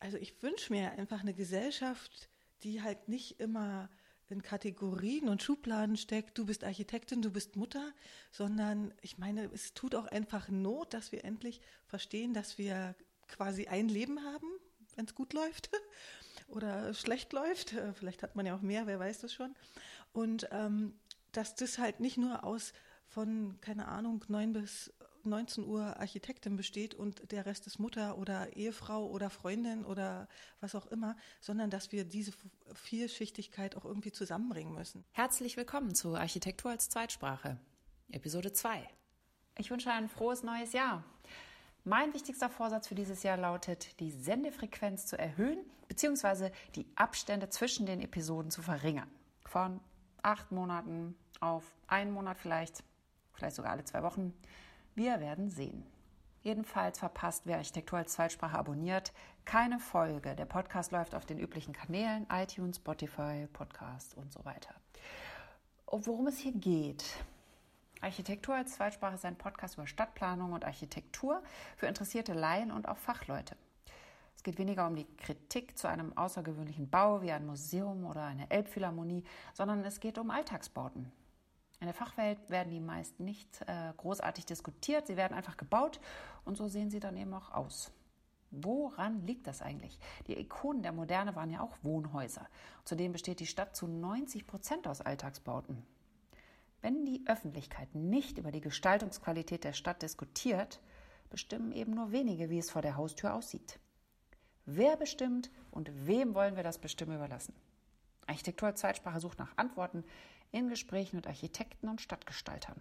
also ich wünsche mir einfach eine Gesellschaft, die halt nicht immer in Kategorien und Schubladen steckt, du bist Architektin, du bist Mutter, sondern ich meine, es tut auch einfach Not, dass wir endlich verstehen, dass wir quasi ein Leben haben, wenn es gut läuft oder schlecht läuft. Vielleicht hat man ja auch mehr, wer weiß das schon. Und ähm, dass das halt nicht nur aus von, keine Ahnung, neun bis 19 Uhr Architektin besteht und der Rest ist Mutter oder Ehefrau oder Freundin oder was auch immer, sondern dass wir diese Vielschichtigkeit auch irgendwie zusammenbringen müssen. Herzlich willkommen zu Architektur als Zweitsprache, Episode 2. Ich wünsche ein frohes neues Jahr. Mein wichtigster Vorsatz für dieses Jahr lautet, die Sendefrequenz zu erhöhen bzw. die Abstände zwischen den Episoden zu verringern. Von acht Monaten auf einen Monat vielleicht, vielleicht sogar alle zwei Wochen. Wir werden sehen. Jedenfalls verpasst, wer Architektur als Zweitsprache abonniert, keine Folge. Der Podcast läuft auf den üblichen Kanälen, iTunes, Spotify, Podcast und so weiter. Worum es hier geht. Architektur als Zweitsprache ist ein Podcast über Stadtplanung und Architektur für interessierte Laien und auch Fachleute. Es geht weniger um die Kritik zu einem außergewöhnlichen Bau wie ein Museum oder eine Elbphilharmonie, sondern es geht um Alltagsbauten, in der Fachwelt werden die meist nicht äh, großartig diskutiert, sie werden einfach gebaut und so sehen sie dann eben auch aus. Woran liegt das eigentlich? Die Ikonen der Moderne waren ja auch Wohnhäuser. Zudem besteht die Stadt zu 90 Prozent aus Alltagsbauten. Wenn die Öffentlichkeit nicht über die Gestaltungsqualität der Stadt diskutiert, bestimmen eben nur wenige, wie es vor der Haustür aussieht. Wer bestimmt und wem wollen wir das Bestimmen überlassen? Architektur Zeitsprache sucht nach Antworten in Gesprächen mit Architekten und Stadtgestaltern.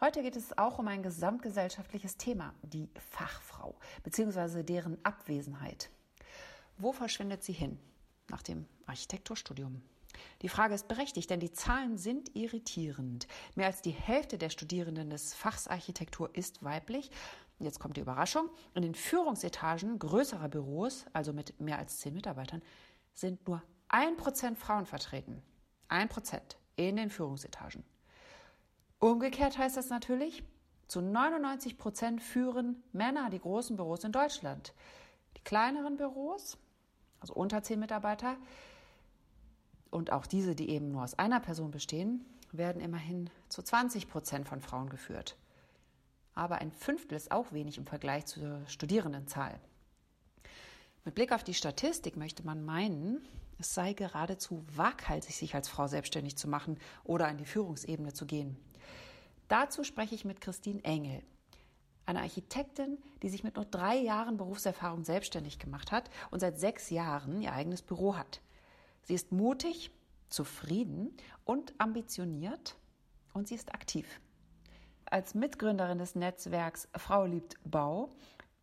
Heute geht es auch um ein gesamtgesellschaftliches Thema, die Fachfrau bzw. deren Abwesenheit. Wo verschwindet sie hin nach dem Architekturstudium? Die Frage ist berechtigt, denn die Zahlen sind irritierend. Mehr als die Hälfte der Studierenden des Fachs Architektur ist weiblich. Jetzt kommt die Überraschung. In den Führungsetagen größerer Büros, also mit mehr als zehn Mitarbeitern, sind nur ein Prozent Frauen vertreten. Ein Prozent in den Führungsetagen. Umgekehrt heißt das natürlich, zu 99 Prozent führen Männer die großen Büros in Deutschland. Die kleineren Büros, also unter zehn Mitarbeiter, und auch diese, die eben nur aus einer Person bestehen, werden immerhin zu 20 Prozent von Frauen geführt. Aber ein Fünftel ist auch wenig im Vergleich zur Studierendenzahl. Mit Blick auf die Statistik möchte man meinen, es sei geradezu waghalsig, sich als Frau selbstständig zu machen oder an die Führungsebene zu gehen. Dazu spreche ich mit Christine Engel, eine Architektin, die sich mit nur drei Jahren Berufserfahrung selbstständig gemacht hat und seit sechs Jahren ihr eigenes Büro hat. Sie ist mutig, zufrieden und ambitioniert und sie ist aktiv. Als Mitgründerin des Netzwerks Frau liebt Bau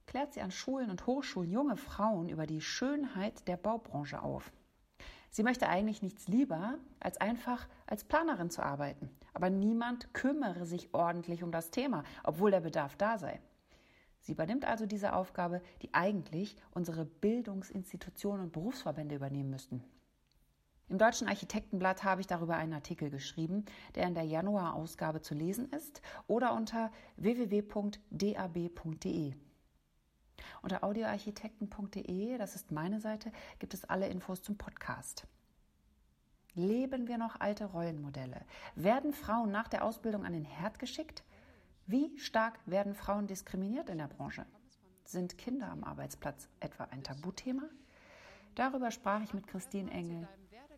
klärt sie an Schulen und Hochschulen junge Frauen über die Schönheit der Baubranche auf. Sie möchte eigentlich nichts lieber, als einfach als Planerin zu arbeiten. Aber niemand kümmere sich ordentlich um das Thema, obwohl der Bedarf da sei. Sie übernimmt also diese Aufgabe, die eigentlich unsere Bildungsinstitutionen und Berufsverbände übernehmen müssten. Im Deutschen Architektenblatt habe ich darüber einen Artikel geschrieben, der in der Januarausgabe zu lesen ist oder unter www.dab.de. Unter audioarchitekten.de, das ist meine Seite, gibt es alle Infos zum Podcast. Leben wir noch alte Rollenmodelle? Werden Frauen nach der Ausbildung an den Herd geschickt? Wie stark werden Frauen diskriminiert in der Branche? Sind Kinder am Arbeitsplatz etwa ein Tabuthema? Darüber sprach ich mit Christine Engel.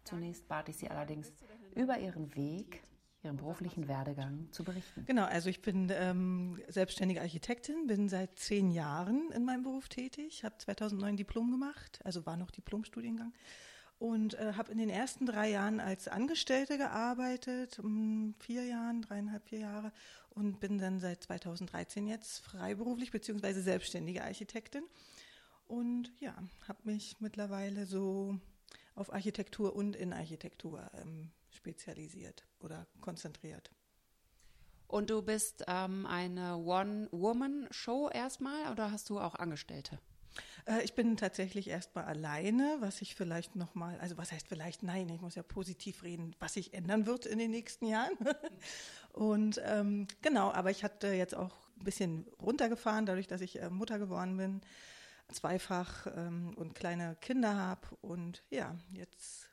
Zunächst bat ich sie allerdings über ihren Weg Ihren beruflichen Werdegang zu berichten. Genau, also ich bin ähm, selbstständige Architektin, bin seit zehn Jahren in meinem Beruf tätig, habe 2009 Diplom gemacht, also war noch Diplomstudiengang und äh, habe in den ersten drei Jahren als Angestellte gearbeitet, um vier Jahren, dreieinhalb, vier Jahre und bin dann seit 2013 jetzt freiberuflich beziehungsweise selbstständige Architektin und ja, habe mich mittlerweile so auf Architektur und in Architektur ähm, spezialisiert oder konzentriert. Und du bist ähm, eine One-Woman-Show erstmal oder hast du auch Angestellte? Äh, ich bin tatsächlich erstmal alleine, was ich vielleicht nochmal, also was heißt vielleicht, nein, ich muss ja positiv reden, was sich ändern wird in den nächsten Jahren. Und ähm, genau, aber ich hatte jetzt auch ein bisschen runtergefahren, dadurch, dass ich äh, Mutter geworden bin zweifach ähm, und kleine Kinder habe. Und ja, jetzt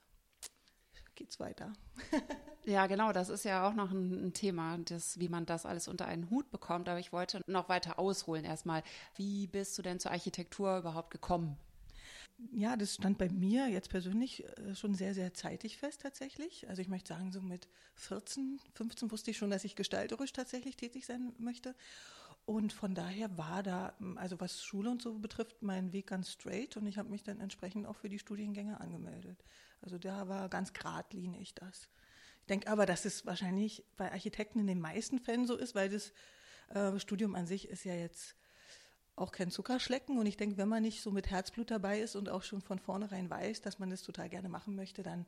geht's weiter. ja, genau, das ist ja auch noch ein, ein, Thema, das, wie man das alles unter einen Hut bekommt. Aber ich wollte noch weiter ausholen erstmal. Wie bist du denn zur Architektur überhaupt gekommen? Ja, das stand bei mir jetzt persönlich äh, schon sehr, sehr zeitig fest tatsächlich. Also ich möchte sagen, so mit 14, 15 wusste ich schon, dass ich gestalterisch tatsächlich tätig sein möchte. Und von daher war da, also was Schule und so betrifft, mein Weg ganz straight und ich habe mich dann entsprechend auch für die Studiengänge angemeldet. Also da war ganz geradlinig das. Denke aber, dass es wahrscheinlich bei Architekten in den meisten Fällen so ist, weil das äh, Studium an sich ist ja jetzt auch kein Zuckerschlecken. Und ich denke, wenn man nicht so mit Herzblut dabei ist und auch schon von vornherein weiß, dass man das total gerne machen möchte, dann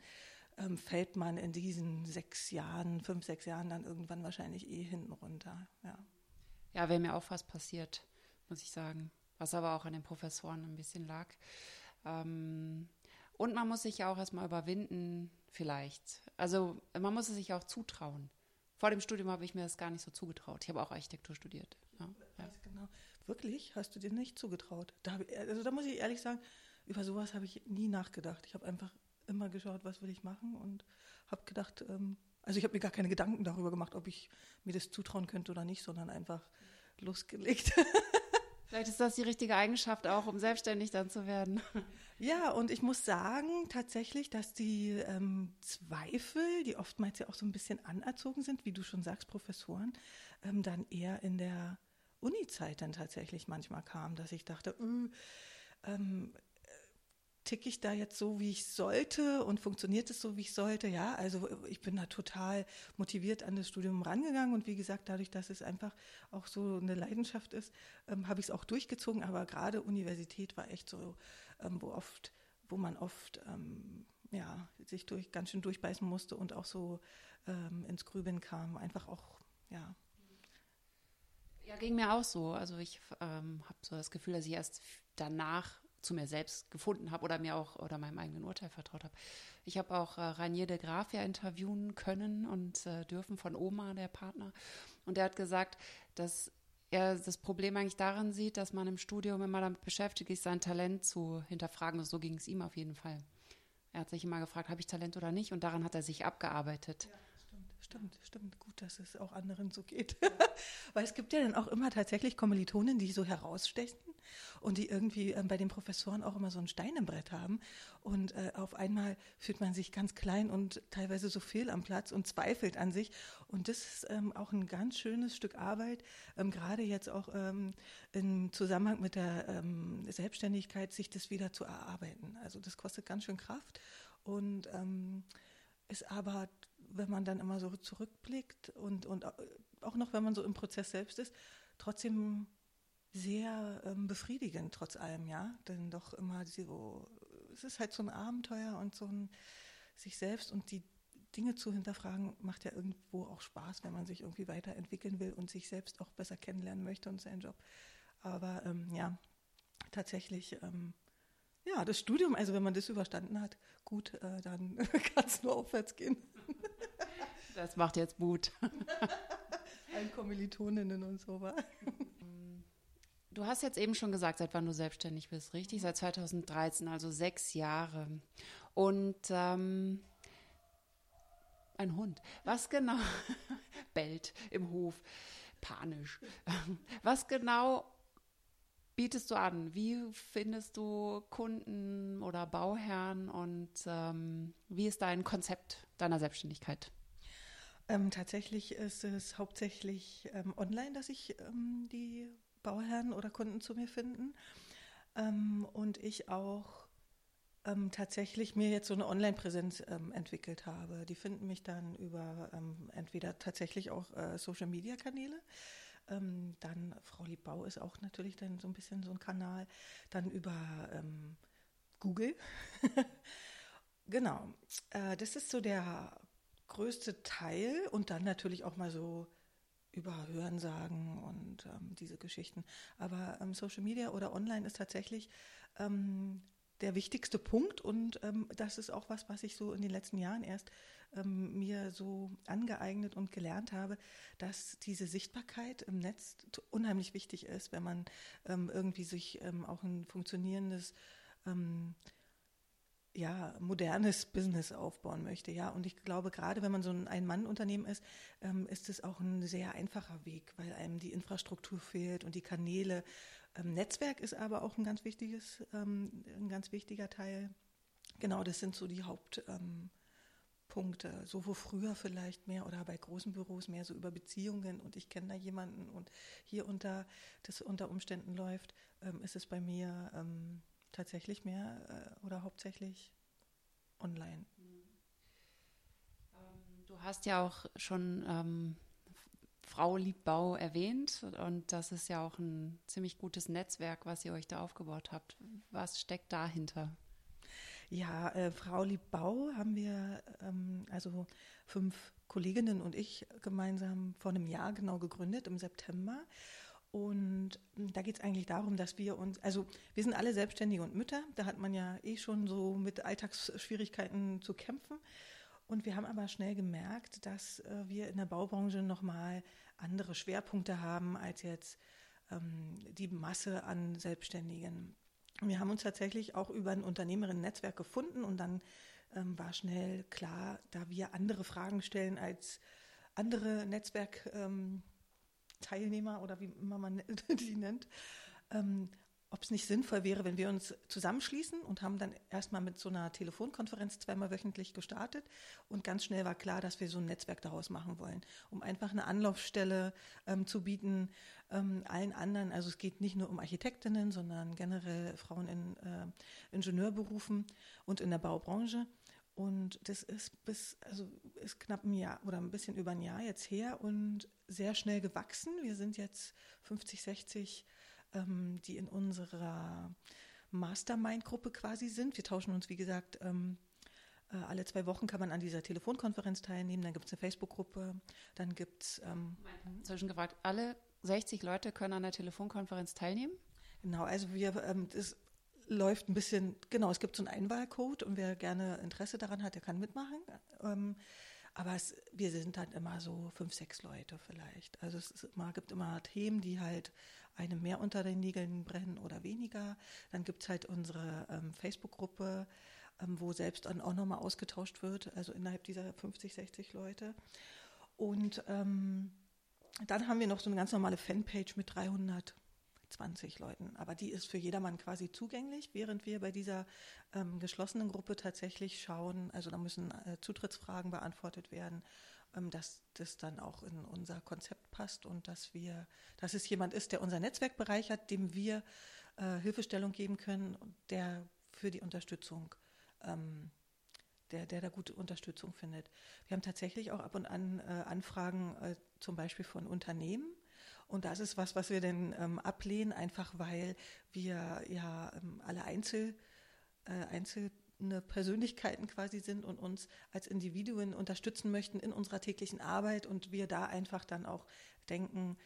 ähm, fällt man in diesen sechs Jahren, fünf, sechs Jahren dann irgendwann wahrscheinlich eh hinten runter. Ja. Ja, wäre mir auch was passiert, muss ich sagen. Was aber auch an den Professoren ein bisschen lag. Ähm, und man muss sich ja auch erstmal überwinden, vielleicht. Also man muss es sich auch zutrauen. Vor dem Studium habe ich mir das gar nicht so zugetraut. Ich habe auch Architektur studiert. Ja, ja. Genau. Wirklich? Hast du dir nicht zugetraut? Da, also da muss ich ehrlich sagen, über sowas habe ich nie nachgedacht. Ich habe einfach immer geschaut, was will ich machen und habe gedacht, ähm, also ich habe mir gar keine Gedanken darüber gemacht, ob ich mir das zutrauen könnte oder nicht, sondern einfach losgelegt. Vielleicht ist das die richtige Eigenschaft auch, um selbstständig dann zu werden. Ja, und ich muss sagen tatsächlich, dass die ähm, Zweifel, die oftmals ja auch so ein bisschen anerzogen sind, wie du schon sagst, Professoren, ähm, dann eher in der Uni-Zeit dann tatsächlich manchmal kamen, dass ich dachte, äh, ähm, ticke ich da jetzt so, wie ich sollte und funktioniert es so, wie ich sollte? Ja, also ich bin da total motiviert an das Studium rangegangen und wie gesagt, dadurch, dass es einfach auch so eine Leidenschaft ist, ähm, habe ich es auch durchgezogen. Aber gerade Universität war echt so, ähm, wo oft, wo man oft ähm, ja, sich durch, ganz schön durchbeißen musste und auch so ähm, ins Grübeln kam. Einfach auch, ja. Ja, ging mir auch so. Also ich ähm, habe so das Gefühl, dass ich erst danach zu mir selbst gefunden habe oder mir auch oder meinem eigenen Urteil vertraut habe. Ich habe auch äh, Rainier de Graaf ja interviewen können und äh, dürfen von Oma, der Partner. Und er hat gesagt, dass er das Problem eigentlich darin sieht, dass man im Studium immer damit beschäftigt ist, sein Talent zu hinterfragen. Und so ging es ihm auf jeden Fall. Er hat sich immer gefragt, habe ich Talent oder nicht? Und daran hat er sich abgearbeitet. Ja. Stimmt, stimmt. Gut, dass es auch anderen so geht. Weil es gibt ja dann auch immer tatsächlich Kommilitonen, die so herausstechen und die irgendwie äh, bei den Professoren auch immer so ein Stein im Brett haben. Und äh, auf einmal fühlt man sich ganz klein und teilweise so fehl am Platz und zweifelt an sich. Und das ist ähm, auch ein ganz schönes Stück Arbeit, ähm, gerade jetzt auch ähm, im Zusammenhang mit der ähm, Selbstständigkeit, sich das wieder zu erarbeiten. Also das kostet ganz schön Kraft und ähm, ist aber wenn man dann immer so zurückblickt und, und auch noch, wenn man so im Prozess selbst ist, trotzdem sehr ähm, befriedigend trotz allem, ja. Denn doch immer so, es ist halt so ein Abenteuer und so ein sich selbst und die Dinge zu hinterfragen, macht ja irgendwo auch Spaß, wenn man sich irgendwie weiterentwickeln will und sich selbst auch besser kennenlernen möchte und seinen Job. Aber ähm, ja, tatsächlich, ähm, ja, das Studium, also wenn man das überstanden hat, gut, äh, dann kann es nur aufwärts gehen. Das macht jetzt Mut. Allen Kommilitoninnen und so war. Du hast jetzt eben schon gesagt, seit wann du selbstständig bist, richtig? Seit 2013, also sechs Jahre. Und ähm, ein Hund. Was genau bellt im Hof, panisch. Was genau bietest du an? Wie findest du Kunden oder Bauherren und ähm, wie ist dein Konzept deiner Selbstständigkeit? Ähm, tatsächlich ist es hauptsächlich ähm, online, dass ich ähm, die Bauherren oder Kunden zu mir finden. Ähm, und ich auch ähm, tatsächlich mir jetzt so eine Online-Präsenz ähm, entwickelt habe. Die finden mich dann über entweder tatsächlich auch äh, Social-Media-Kanäle. dann Frau Liebbau ist auch natürlich dann so ein bisschen so ein Kanal. Dann über Google. genau. Äh, das ist so der größte Teil und dann natürlich auch mal so über Hörensagen und ähm, diese Geschichten. Aber ähm, Social Media oder online ist tatsächlich ähm, der wichtigste Punkt und ähm, das ist auch was, was ich so in den letzten Jahren erst ähm, mir so angeeignet und gelernt habe, dass diese Sichtbarkeit im Netz unheimlich wichtig ist, wenn man ähm, irgendwie sich auch ein funktionierendes ähm, ja, modernes Business aufbauen möchte, ja. Und ich glaube, gerade wenn man so ein Ein-Mann-Unternehmen ist, ähm, ist es auch ein sehr einfacher Weg, weil einem die Infrastruktur fehlt und die Kanäle. Ähm, Netzwerk ist aber auch ein ganz wichtiges, ähm, ein ganz wichtiger Teil. Genau, das sind so die Hauptpunkte. so wo früher vielleicht mehr oder bei großen Büros mehr so über Beziehungen und ich kenne da jemanden und hier unter das unter Umständen läuft, ähm, ist es bei mir ähm, tatsächlich mehr äh, oder hauptsächlich online. Ähm, du hast ja auch schon ähm, Frau Liebbau erwähnt und das ist ja auch ein ziemlich gutes Netzwerk, was ihr euch da aufgebaut habt. Was steckt dahinter? Ja, äh, Frau Liebbau haben wir, ähm, also fünf Kolleginnen und ich gemeinsam vor einem Jahr genau gegründet, im September. Und da geht es eigentlich darum, dass wir uns, also wir sind alle Selbstständige und Mütter, da hat man ja eh schon so mit Alltagsschwierigkeiten zu kämpfen. Und wir haben aber schnell gemerkt, dass äh, wir in der Baubranche nochmal andere Schwerpunkte haben als jetzt ähm, die Masse an Selbstständigen. Wir haben uns tatsächlich auch über ein Unternehmerinnen-Netzwerk gefunden und dann ähm, war schnell klar, da wir andere Fragen stellen als andere Netzwerk. Ähm, Teilnehmer oder wie immer man die nennt, ähm, ob es nicht sinnvoll wäre, wenn wir uns zusammenschließen und haben dann erstmal mit so einer Telefonkonferenz zweimal wöchentlich gestartet und ganz schnell war klar, dass wir so ein Netzwerk daraus machen wollen, um einfach eine Anlaufstelle ähm, zu bieten ähm, allen anderen. Also es geht nicht nur um Architektinnen, sondern generell Frauen in äh, Ingenieurberufen und in der Baubranche. Und das ist bis, also ist knapp ein Jahr oder ein bisschen über ein Jahr jetzt her und sehr schnell gewachsen. Wir sind jetzt 50, 60, ähm, die in unserer Mastermind-Gruppe quasi sind. Wir tauschen uns, wie gesagt, ähm, äh, alle zwei Wochen kann man an dieser Telefonkonferenz teilnehmen. Dann gibt es eine Facebook-Gruppe. Dann gibt es. Ähm, Zwischen gefragt, alle 60 Leute können an der Telefonkonferenz teilnehmen? Genau, also wir, ähm, das läuft ein bisschen, genau, es gibt so einen Einwahlcode und wer gerne Interesse daran hat, der kann mitmachen. Ähm, aber es, wir sind dann immer so fünf, sechs Leute vielleicht. Also es immer, gibt immer Themen, die halt einem mehr unter den Nägeln brennen oder weniger. Dann gibt es halt unsere ähm, Facebook-Gruppe, ähm, wo selbst dann auch nochmal ausgetauscht wird, also innerhalb dieser 50, 60 Leute. Und ähm, dann haben wir noch so eine ganz normale Fanpage mit 300 20 Leuten. Aber die ist für jedermann quasi zugänglich, während wir bei dieser ähm, geschlossenen Gruppe tatsächlich schauen, also da müssen äh, Zutrittsfragen beantwortet werden, ähm, dass das dann auch in unser Konzept passt und dass wir, dass es jemand ist, der unser Netzwerk bereichert, dem wir äh, Hilfestellung geben können, der für die Unterstützung ähm, der, der da gute Unterstützung findet. Wir haben tatsächlich auch ab und an äh, Anfragen äh, zum Beispiel von Unternehmen, und das ist was, was wir denn ähm, ablehnen, einfach weil wir ja ähm, alle Einzel, äh, einzelne Persönlichkeiten quasi sind und uns als Individuen unterstützen möchten in unserer täglichen Arbeit und wir da einfach dann auch denken,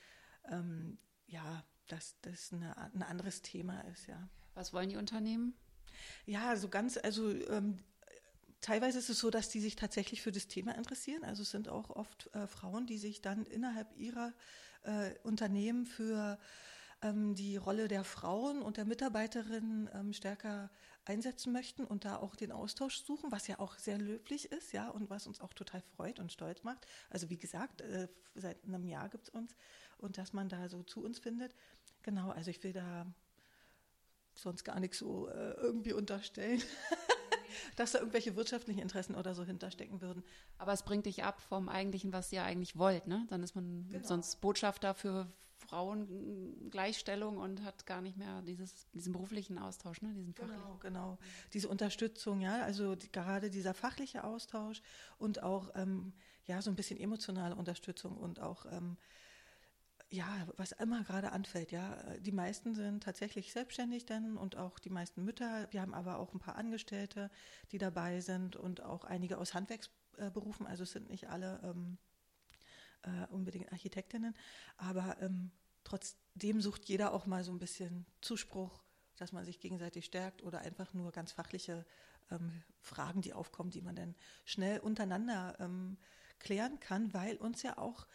ähm, ja, dass das eine, ein anderes Thema ist, ja. Was wollen die Unternehmen? Ja, so ganz, also ähm, teilweise ist es so, dass die sich tatsächlich für das Thema interessieren. Also es sind auch oft äh, Frauen, die sich dann innerhalb ihrer äh, Unternehmen für ähm, die Rolle der Frauen und der Mitarbeiterinnen ähm, stärker einsetzen möchten und da auch den Austausch suchen, was ja auch sehr löblich ist, ja, und was uns auch total freut und stolz macht. Also wie gesagt, äh, seit einem Jahr gibt es uns und dass man da so zu uns findet. Genau, also ich will da sonst gar nichts so äh, irgendwie unterstellen. dass da irgendwelche wirtschaftlichen Interessen oder so hinterstecken würden. Aber es bringt dich ab vom eigentlichen, was ihr eigentlich wollt, ne? Dann ist man genau. sonst Botschafter für Frauengleichstellung und hat gar nicht mehr dieses, diesen beruflichen Austausch, ne? diesen fachlichen. Genau, genau. Diese Unterstützung, ja, also die, gerade dieser fachliche Austausch und auch ähm, ja so ein bisschen emotionale Unterstützung und auch ähm, ja, was immer gerade anfällt, ja. Die meisten sind tatsächlich selbstständig dann und auch die meisten Mütter. Wir haben aber auch ein paar Angestellte, die dabei sind und auch einige aus Handwerksberufen. Also es sind nicht alle ähm, äh, unbedingt Architektinnen, aber ähm, trotzdem sucht jeder auch mal so ein bisschen Zuspruch dass man sich gegenseitig stärkt oder einfach nur ganz fachliche ähm, Fragen, die aufkommen, die man dann schnell untereinander ähm, klären kann, weil uns ja auch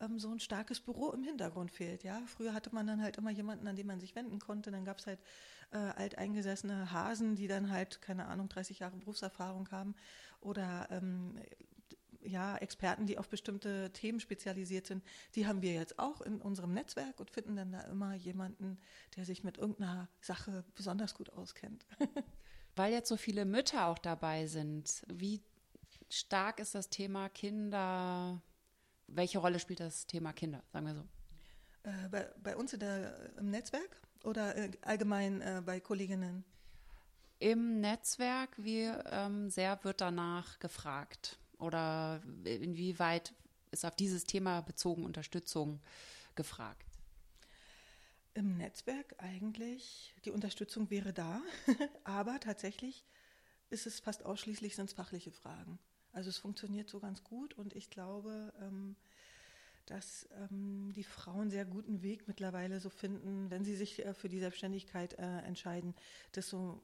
ähm, so ein starkes Büro im Hintergrund fehlt. Ja, früher hatte man dann halt immer jemanden, an den man sich wenden konnte. Dann gab es halt äh, alteingesessene Hasen, die dann halt keine Ahnung 30 Jahre Berufserfahrung haben oder ähm, ja, Experten, die auf bestimmte Themen spezialisiert sind, die haben wir jetzt auch in unserem Netzwerk und finden dann da immer jemanden, der sich mit irgendeiner Sache besonders gut auskennt. Weil jetzt so viele Mütter auch dabei sind, wie stark ist das Thema Kinder? Welche Rolle spielt das Thema Kinder, sagen wir so? Äh, bei, bei, uns der, im Netzwerk oder äh, allgemein äh, bei Kolleginnen? Im Netzwerk, wie ähm, sehr wird danach gefragt? Oder inwieweit ist auf dieses Thema bezogen Unterstützung gefragt? Im Netzwerk eigentlich, die Unterstützung wäre da, aber tatsächlich ist es fast ausschließlich sind es fachliche Fragen. Also es funktioniert so ganz gut und ich glaube, ähm, dass ähm, die Frauen sehr guten Weg mittlerweile so finden, wenn sie sich äh, für die Selbstständigkeit äh, entscheiden, das so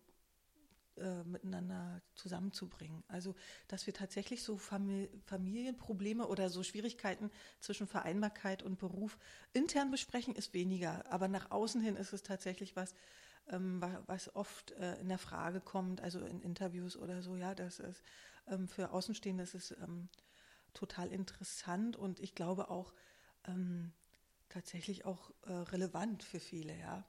äh, miteinander zusammenzubringen. Also, dass wir tatsächlich so Famili Familienprobleme oder so Schwierigkeiten zwischen Vereinbarkeit und Beruf intern besprechen, ist weniger. Aber nach außen hin ist es tatsächlich was, ähm, was oft äh, in der Frage kommt, also in Interviews oder so, ja, das ist ähm, für Außenstehende ist es ähm, total interessant und ich glaube auch ähm, tatsächlich auch äh, relevant für viele, ja.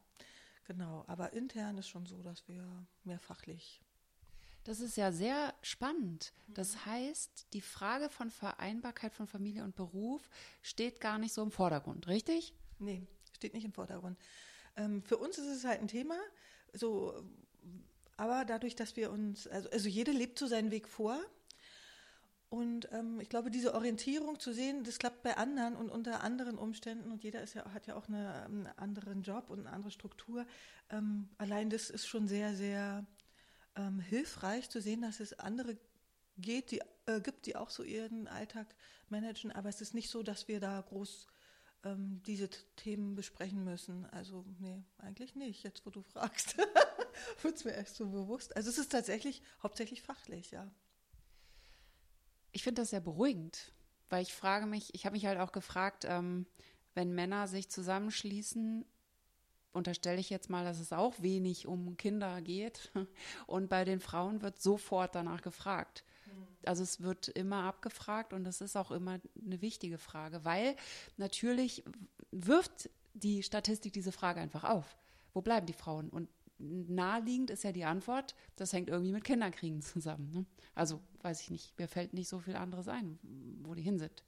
Genau, aber intern ist schon so, dass wir mehr fachlich. Das ist ja sehr spannend. Das mhm. heißt, die Frage von Vereinbarkeit von Familie und Beruf steht gar nicht so im Vordergrund, richtig? Nee, steht nicht im Vordergrund. Ähm, für uns ist es halt ein Thema, so, aber dadurch, dass wir uns, also, also jede lebt so seinen Weg vor und ähm, ich glaube, diese Orientierung zu sehen, das klappt bei anderen und unter anderen Umständen und jeder ist ja, hat ja auch eine, einen anderen Job und eine andere Struktur. Ähm, allein das ist schon sehr, sehr ähm, hilfreich zu sehen, dass es andere geht, die, äh, gibt, die auch so ihren Alltag managen. Aber es ist nicht so, dass wir da groß ähm, diese Themen besprechen müssen. Also, nee, eigentlich nicht. Jetzt, wo du fragst, wird es mir erst so bewusst. Also, es ist tatsächlich hauptsächlich fachlich, ja ich finde das sehr beruhigend, weil ich frage mich, ich habe mich halt auch gefragt, ähm, wenn Männer sich zusammenschließen, unterstelle ich jetzt mal, dass es auch wenig um Kinder geht. Und bei den Frauen wird sofort danach gefragt. Also es wird immer abgefragt und das ist auch immer eine wichtige Frage, weil natürlich wirft die Statistik diese Frage einfach auf. Wo bleiben die Frauen? Und naheliegend ist ja die Antwort, das hängt irgendwie mit Kinderkriegen zusammen. Ne? Also weiß ich nicht, mir fällt nicht so viel anderes ein, wo die hin sind.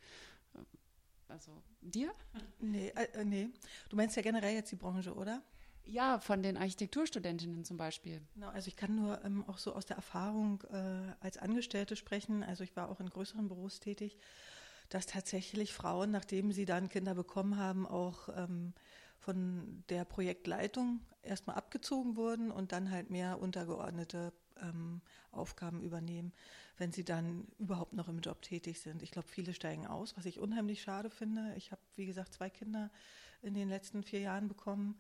Also dir? Nee, äh, äh, nee. Du meinst ja generell jetzt die Branche, oder? Ja, von den Architekturstudentinnen zum Beispiel. Genau, also ich kann nur ähm, auch so aus der Erfahrung äh, als Angestellte sprechen. Also ich war auch in größeren Büros tätig, dass tatsächlich Frauen, nachdem sie dann Kinder bekommen haben, auch ähm, von der Projektleitung erstmal abgezogen wurden und dann halt mehr untergeordnete ähm, Aufgaben übernehmen, wenn sie dann überhaupt noch im Job tätig sind. Ich glaube, viele steigen aus, was ich unheimlich schade finde. Ich habe, wie gesagt, zwei Kinder in den letzten vier Jahren bekommen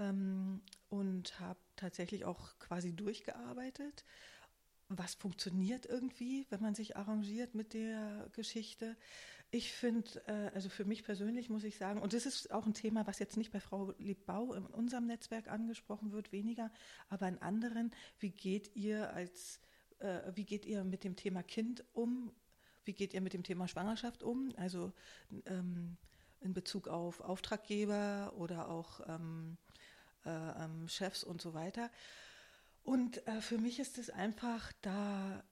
ähm, und habe tatsächlich auch quasi durchgearbeitet was funktioniert irgendwie, wenn man sich arrangiert mit der Geschichte. Ich finde, äh, also für mich persönlich muss ich sagen, und das ist auch ein Thema, was jetzt nicht bei Frau Liebbau in unserem Netzwerk angesprochen wird, weniger, aber in anderen, wie geht ihr als, äh, wie geht ihr mit dem Thema Kind um? Wie geht ihr mit dem Thema Schwangerschaft um? Also ähm, in Bezug auf Auftraggeber oder auch ähm, äh, ähm, Chefs und so weiter. Und äh, für mich ist es einfach da,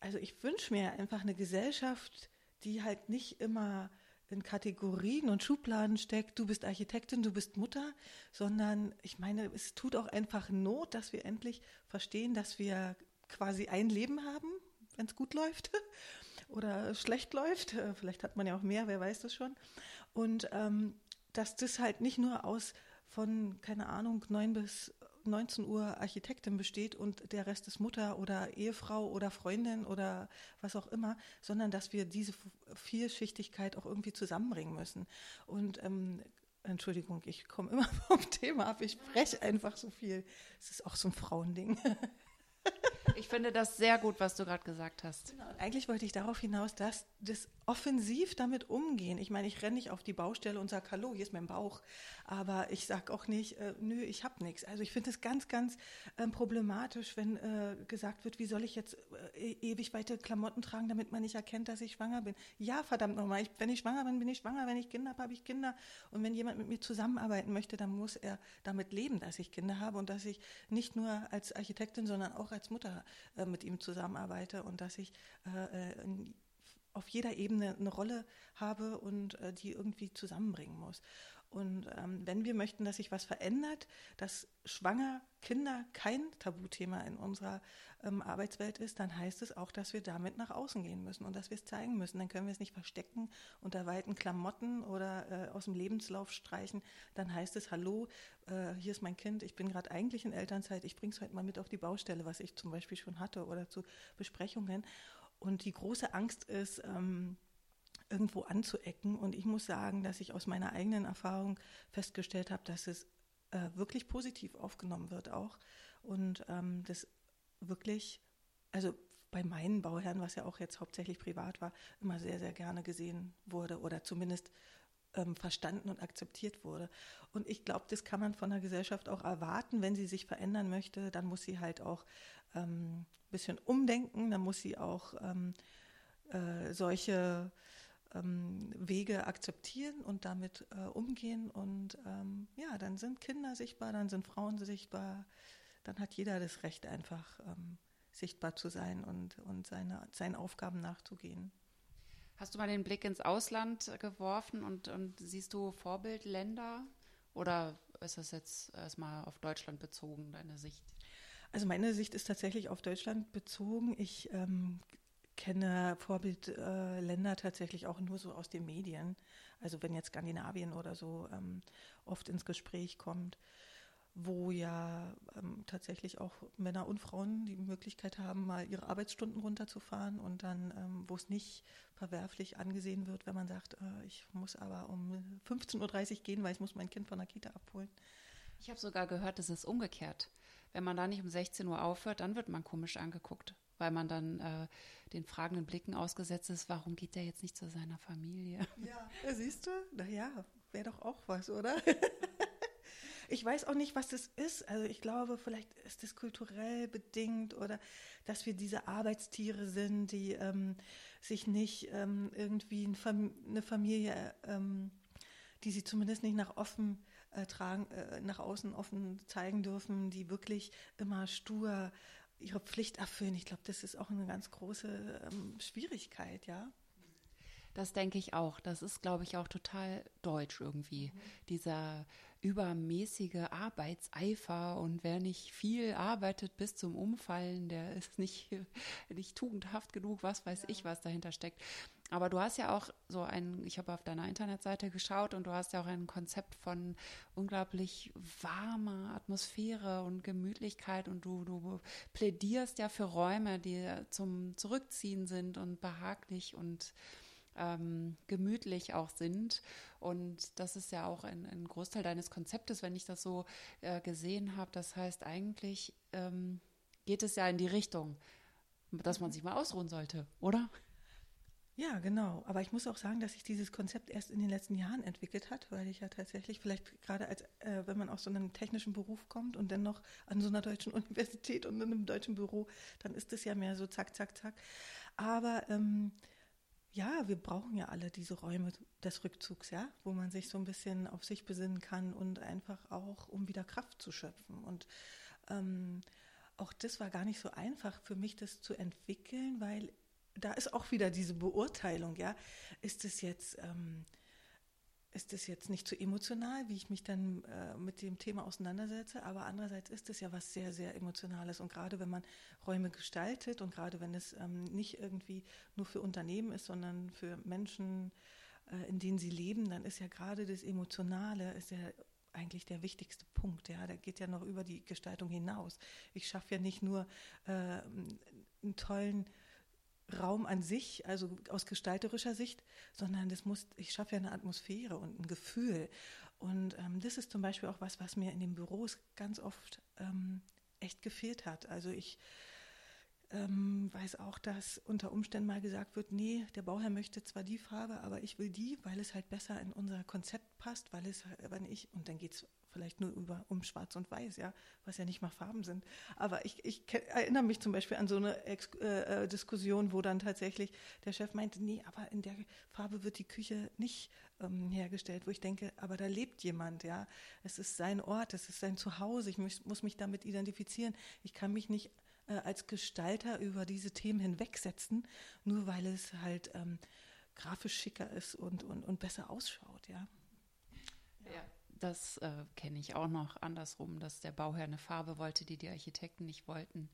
also ich wünsche mir einfach eine Gesellschaft, die halt nicht immer in Kategorien und Schubladen steckt, du bist Architektin, du bist Mutter, sondern ich meine, es tut auch einfach Not, dass wir endlich verstehen, dass wir quasi ein Leben haben, wenn es gut läuft oder schlecht läuft. Äh, vielleicht hat man ja auch mehr, wer weiß das schon. Und ähm, dass das halt nicht nur aus von, keine Ahnung, neun bis 19 Uhr Architektin besteht und der Rest ist Mutter oder Ehefrau oder Freundin oder was auch immer, sondern dass wir diese Vielschichtigkeit auch irgendwie zusammenbringen müssen. Und ähm, Entschuldigung, ich komme immer vom Thema ab. Ich spreche einfach so viel. Es ist auch so ein Frauending. Ich finde das sehr gut, was du gerade gesagt hast. Genau. Eigentlich wollte ich darauf hinaus, dass das offensiv damit umgehen. Ich meine, ich renne nicht auf die Baustelle und sage, hallo, hier ist mein Bauch. Aber ich sage auch nicht, äh, nö, ich habe nichts. Also ich finde es ganz, ganz äh, problematisch, wenn äh, gesagt wird, wie soll ich jetzt äh, e-, ewig weite Klamotten tragen, damit man nicht erkennt, dass ich schwanger bin. Ja, verdammt nochmal, ich, wenn ich schwanger bin, bin ich schwanger. Wenn ich Kinder habe, habe ich Kinder. Und wenn jemand mit mir zusammenarbeiten möchte, dann muss er damit leben, dass ich Kinder habe und dass ich nicht nur als Architektin, sondern auch als Mutter äh, mit ihm zusammenarbeite und dass ich äh, äh, in, auf jeder Ebene eine Rolle habe und äh, die irgendwie zusammenbringen muss. Und ähm, wenn wir möchten, dass sich was verändert, dass schwanger Kinder kein Tabuthema in unserer ähm, Arbeitswelt ist, dann heißt es auch, dass wir damit nach außen gehen müssen und dass wir es zeigen müssen. Dann können wir es nicht verstecken unter weiten Klamotten oder äh, aus dem Lebenslauf streichen. Dann heißt es, hallo, äh, hier ist mein Kind, ich bin gerade eigentlich in Elternzeit, ich bringe es heute mal mit auf die Baustelle, was ich zum Beispiel schon hatte oder zu Besprechungen. Und die große Angst ist, ähm, irgendwo anzuecken. Und ich muss sagen, dass ich aus meiner eigenen Erfahrung festgestellt habe, dass es äh, wirklich positiv aufgenommen wird auch. Und ähm, das wirklich, also bei meinen Bauherren, was ja auch jetzt hauptsächlich privat war, immer sehr, sehr gerne gesehen wurde oder zumindest ähm, verstanden und akzeptiert wurde. Und ich glaube, das kann man von der Gesellschaft auch erwarten, wenn sie sich verändern möchte, dann muss sie halt auch ein ähm, bisschen umdenken, dann muss sie auch ähm, äh, solche ähm, Wege akzeptieren und damit äh, umgehen. Und ähm, ja, dann sind Kinder sichtbar, dann sind Frauen sichtbar, dann hat jeder das Recht, einfach ähm, sichtbar zu sein und, und seine, seinen Aufgaben nachzugehen. Hast du mal den Blick ins Ausland geworfen und, und siehst du Vorbildländer? Oder ist das jetzt erstmal auf Deutschland bezogen, deine Sicht? Also meine Sicht ist tatsächlich auf Deutschland bezogen. Ich ähm, kenne Vorbildländer äh, tatsächlich auch nur so aus den Medien. Also wenn jetzt Skandinavien oder so ähm, oft ins Gespräch kommt, wo ja ähm, tatsächlich auch Männer und Frauen die Möglichkeit haben, mal ihre Arbeitsstunden runterzufahren und dann, ähm, wo es nicht verwerflich angesehen wird, wenn man sagt, äh, ich muss aber um 15.30 Uhr gehen, weil ich muss mein Kind von der Kita abholen. Ich habe sogar gehört, es ist umgekehrt. Wenn man da nicht um 16 Uhr aufhört, dann wird man komisch angeguckt weil man dann äh, den fragenden Blicken ausgesetzt ist, warum geht der jetzt nicht zu seiner Familie? Ja, siehst du? Naja, wäre doch auch was, oder? ich weiß auch nicht, was das ist. Also ich glaube, vielleicht ist das kulturell bedingt oder dass wir diese Arbeitstiere sind, die ähm, sich nicht ähm, irgendwie ein Fam eine Familie, ähm, die sie zumindest nicht nach offen äh, tragen, äh, nach außen offen zeigen dürfen, die wirklich immer stur ihre Pflicht erfüllen. Ich glaube, das ist auch eine ganz große ähm, Schwierigkeit, ja. Das denke ich auch. Das ist, glaube ich, auch total deutsch irgendwie. Mhm. Dieser übermäßige Arbeitseifer und wer nicht viel arbeitet bis zum Umfallen, der ist nicht, nicht tugendhaft genug, was weiß ja. ich, was dahinter steckt. Aber du hast ja auch so ein, ich habe auf deiner Internetseite geschaut und du hast ja auch ein Konzept von unglaublich warmer Atmosphäre und Gemütlichkeit und du, du plädierst ja für Räume, die zum Zurückziehen sind und behaglich und ähm, gemütlich auch sind. Und das ist ja auch ein, ein Großteil deines Konzeptes, wenn ich das so äh, gesehen habe. Das heißt, eigentlich ähm, geht es ja in die Richtung, dass man sich mal ausruhen sollte, oder? Ja, genau. Aber ich muss auch sagen, dass sich dieses Konzept erst in den letzten Jahren entwickelt hat, weil ich ja tatsächlich vielleicht gerade als, äh, wenn man aus so einem technischen Beruf kommt und dann noch an so einer deutschen Universität und in einem deutschen Büro, dann ist es ja mehr so zack, zack, zack. Aber ähm, ja, wir brauchen ja alle diese Räume des Rückzugs, ja, wo man sich so ein bisschen auf sich besinnen kann und einfach auch, um wieder Kraft zu schöpfen. Und ähm, auch das war gar nicht so einfach für mich, das zu entwickeln, weil da ist auch wieder diese Beurteilung, ja. Ist es jetzt, ähm, ist es jetzt nicht zu emotional, wie ich mich dann äh, mit dem Thema auseinandersetze, aber andererseits ist es ja was sehr, sehr Emotionales. Und gerade wenn man Räume gestaltet und gerade wenn es ähm, nicht irgendwie nur für Unternehmen ist, sondern für Menschen, äh, in denen sie leben, dann ist ja gerade das Emotionale, ist ja eigentlich der wichtigste Punkt. Ja, der geht ja noch über die Gestaltung hinaus. Ich schaffe ja nicht nur äh, einen tollen Raum an sich, also aus gestalterischer Sicht, sondern das muss, ich schaffe ja eine Atmosphäre und ein Gefühl. Und ähm, das ist zum Beispiel auch was, was mir in den Büros ganz oft ähm, echt gefehlt hat. Also ich ähm, weiß auch, dass unter Umständen mal gesagt wird, nee, der Bauherr möchte zwar die Farbe, aber ich will die, weil es halt besser in unser Konzept passt, weil es, wenn ich, und dann geht es vielleicht nur über, um Schwarz und Weiß, ja, was ja nicht mal Farben sind. Aber ich, ich erinnere mich zum Beispiel an so eine Ex äh, äh, Diskussion, wo dann tatsächlich der Chef meinte, nee, aber in der Farbe wird die Küche nicht ähm, hergestellt, wo ich denke, aber da lebt jemand, ja. Es ist sein Ort, es ist sein Zuhause, ich muss, mich damit identifizieren. Ich kann mich nicht äh, als Gestalter über diese Themen hinwegsetzen, nur weil es halt ähm, grafisch schicker ist und, und, und besser ausschaut, ja. Ja, das äh, kenne ich auch noch andersrum, dass der Bauherr eine Farbe wollte, die die Architekten nicht wollten.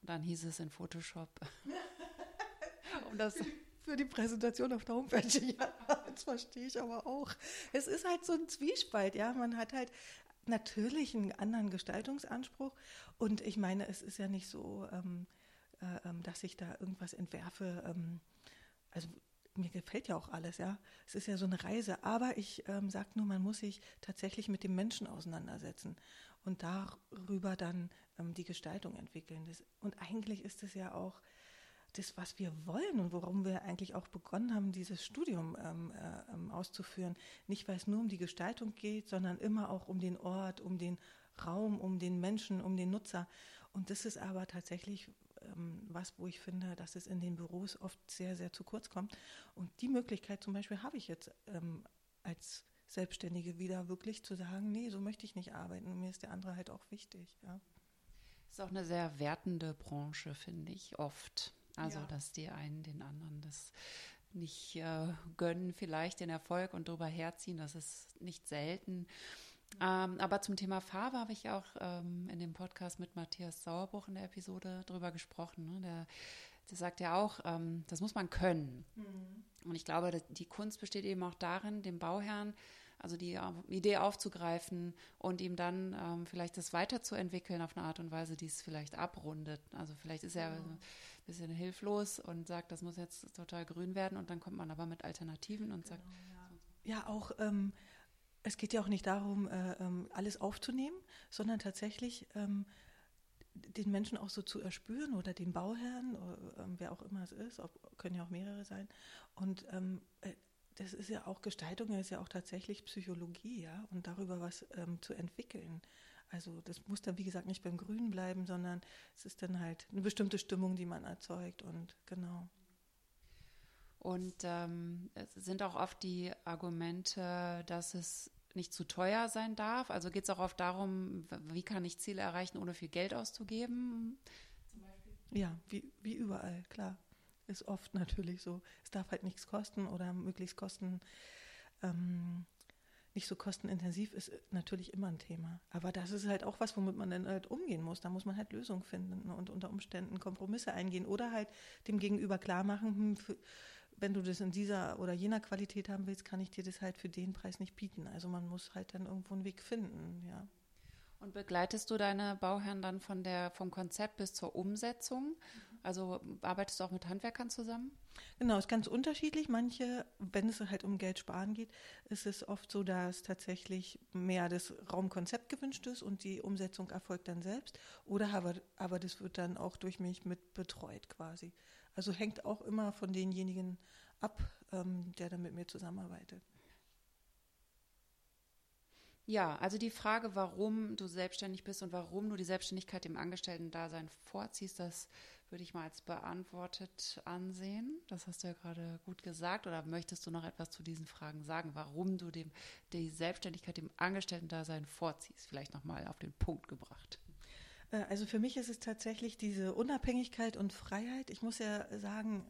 Und dann hieß es in Photoshop. um das für die Präsentation auf der Homepage. Ja, das verstehe ich aber auch. Es ist halt so ein Zwiespalt, ja. Man hat halt natürlich einen anderen Gestaltungsanspruch. Und ich meine, es ist ja nicht so, ähm, äh, ähm, dass ich da irgendwas entwerfe. Ähm, also mir gefällt ja auch alles, ja. Es ist ja so eine Reise. Aber ich ähm, sage nur, man muss sich tatsächlich mit dem Menschen auseinandersetzen und darüber dann ähm, die Gestaltung entwickeln. Das, und eigentlich ist es ja auch das, was wir wollen und worum wir eigentlich auch begonnen haben, dieses Studium ähm, äh, ähm, auszuführen. Nicht, weil es nur um die Gestaltung geht, sondern immer auch um den Ort, um den Raum, um den Menschen, um den Nutzer. Und das ist aber tatsächlich ähm, was, wo ich finde, dass es in den Büros oft sehr, sehr zu kurz kommt. Und die Möglichkeit zum Beispiel habe ich jetzt ähm, als Selbstständige wieder wirklich zu sagen, nee, so möchte ich nicht arbeiten. Und mir ist der andere halt auch wichtig. Ja. Ist auch eine sehr wertende Branche, finde ich, oft. Also, ja. dass die einen den anderen das nicht äh, gönnen, vielleicht den Erfolg und darüber herziehen, das ist nicht selten. Ähm, aber zum Thema Farbe habe ich auch ähm, in dem Podcast mit Matthias Sauerbruch in der Episode drüber gesprochen. Ne? Der, der sagt ja auch, ähm, das muss man können. Mhm. Und ich glaube, die Kunst besteht eben auch darin, dem Bauherrn also die Idee aufzugreifen und ihm dann ähm, vielleicht das weiterzuentwickeln auf eine Art und Weise, die es vielleicht abrundet. Also vielleicht ist er genau. ein bisschen hilflos und sagt, das muss jetzt total grün werden und dann kommt man aber mit Alternativen und sagt. Genau, ja. ja. auch. Ähm, es geht ja auch nicht darum, äh, ähm, alles aufzunehmen, sondern tatsächlich ähm, den Menschen auch so zu erspüren oder den Bauherrn, äh, wer auch immer es ist, ob, können ja auch mehrere sein, und ähm, äh, das ist ja auch Gestaltung, ist ja auch tatsächlich Psychologie, ja, und darüber was ähm, zu entwickeln. Also das muss dann, wie gesagt, nicht beim Grün bleiben, sondern es ist dann halt eine bestimmte Stimmung, die man erzeugt und genau. Und ähm, es sind auch oft die Argumente, dass es nicht zu teuer sein darf. Also geht es auch oft darum, wie kann ich Ziele erreichen, ohne viel Geld auszugeben? Ja, wie, wie überall, klar ist oft natürlich so. Es darf halt nichts kosten oder möglichst kosten, ähm, nicht so kostenintensiv ist natürlich immer ein Thema. Aber das ist halt auch was, womit man dann halt umgehen muss. Da muss man halt Lösungen finden und unter Umständen Kompromisse eingehen oder halt dem Gegenüber klar machen, hm, für, wenn du das in dieser oder jener Qualität haben willst, kann ich dir das halt für den Preis nicht bieten. Also man muss halt dann irgendwo einen Weg finden, ja. Und begleitest du deine Bauherren dann von der, vom Konzept bis zur Umsetzung? Also arbeitest du auch mit Handwerkern zusammen? Genau, ist ganz unterschiedlich. Manche, wenn es halt um Geld sparen geht, ist es oft so, dass tatsächlich mehr das Raumkonzept gewünscht ist und die Umsetzung erfolgt dann selbst. Oder aber, aber das wird dann auch durch mich mit betreut quasi. Also hängt auch immer von denjenigen ab, ähm, der dann mit mir zusammenarbeitet. Ja, also die Frage, warum du selbstständig bist und warum du die Selbstständigkeit im Angestellten-Dasein vorziehst, das würde ich mal als beantwortet ansehen. Das hast du ja gerade gut gesagt. Oder möchtest du noch etwas zu diesen Fragen sagen, warum du dem, die Selbstständigkeit im Angestellten-Dasein vorziehst? Vielleicht nochmal auf den Punkt gebracht. Äh, also für mich ist es tatsächlich diese Unabhängigkeit und Freiheit. Ich muss ja sagen,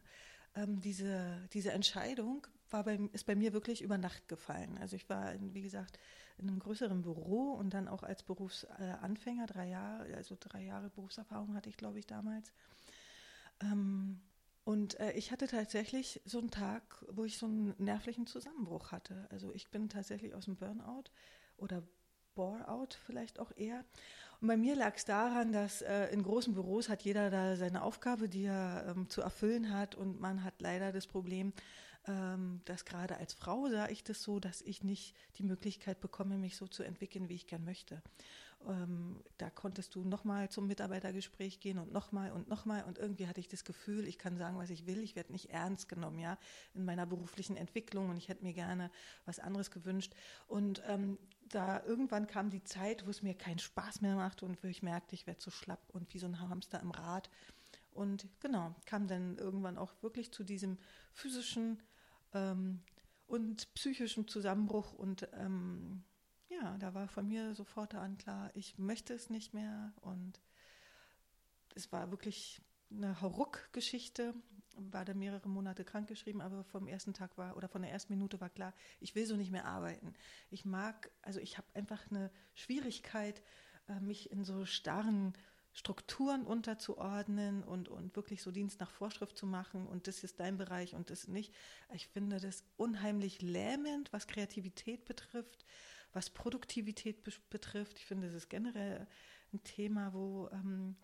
ähm, diese, diese Entscheidung war bei, ist bei mir wirklich über Nacht gefallen. Also ich war, wie gesagt, in einem größeren Büro und dann auch als Berufsanfänger, drei Jahre, also drei Jahre Berufserfahrung hatte ich, glaube ich, damals. Ähm, und äh, ich hatte tatsächlich so einen Tag, wo ich so einen nervlichen Zusammenbruch hatte. Also ich bin tatsächlich aus dem Burnout oder Bore-out vielleicht auch eher. Und bei mir lag es daran, dass äh, in großen Büros hat jeder da seine Aufgabe, die er ähm, zu erfüllen hat. Und man hat leider das Problem, ähm, dass gerade als Frau sah ich das so, dass ich nicht die Möglichkeit bekomme, mich so zu entwickeln, wie ich gern möchte. Ähm, da konntest du nochmal zum Mitarbeitergespräch gehen und nochmal und nochmal und irgendwie hatte ich das Gefühl, ich kann sagen, was ich will, ich werde nicht ernst genommen, ja, in meiner beruflichen Entwicklung. Und ich hätte mir gerne was anderes gewünscht. Und ähm, da irgendwann kam die Zeit, wo es mir keinen Spaß mehr machte und wo ich merkte, ich werde so schlapp und wie so ein Hamster im Rad. Und genau, kam dann irgendwann auch wirklich zu diesem physischen ähm, und psychischen Zusammenbruch. Und ähm, da war von mir sofort an klar, ich möchte es nicht mehr und es war wirklich eine Hauruck-Geschichte, war da mehrere Monate krankgeschrieben, aber vom ersten Tag war oder von der ersten Minute war klar, ich will so nicht mehr arbeiten. Ich mag, also ich habe einfach eine Schwierigkeit, äh, mich in so starren Strukturen unterzuordnen und, und wirklich so Dienst nach Vorschrift zu machen und das ist dein Bereich und das nicht. Ich finde das unheimlich lähmend, was Kreativität betrifft, was Produktivität be betrifft. Ich finde, das ist generell ein Thema, wo ähm,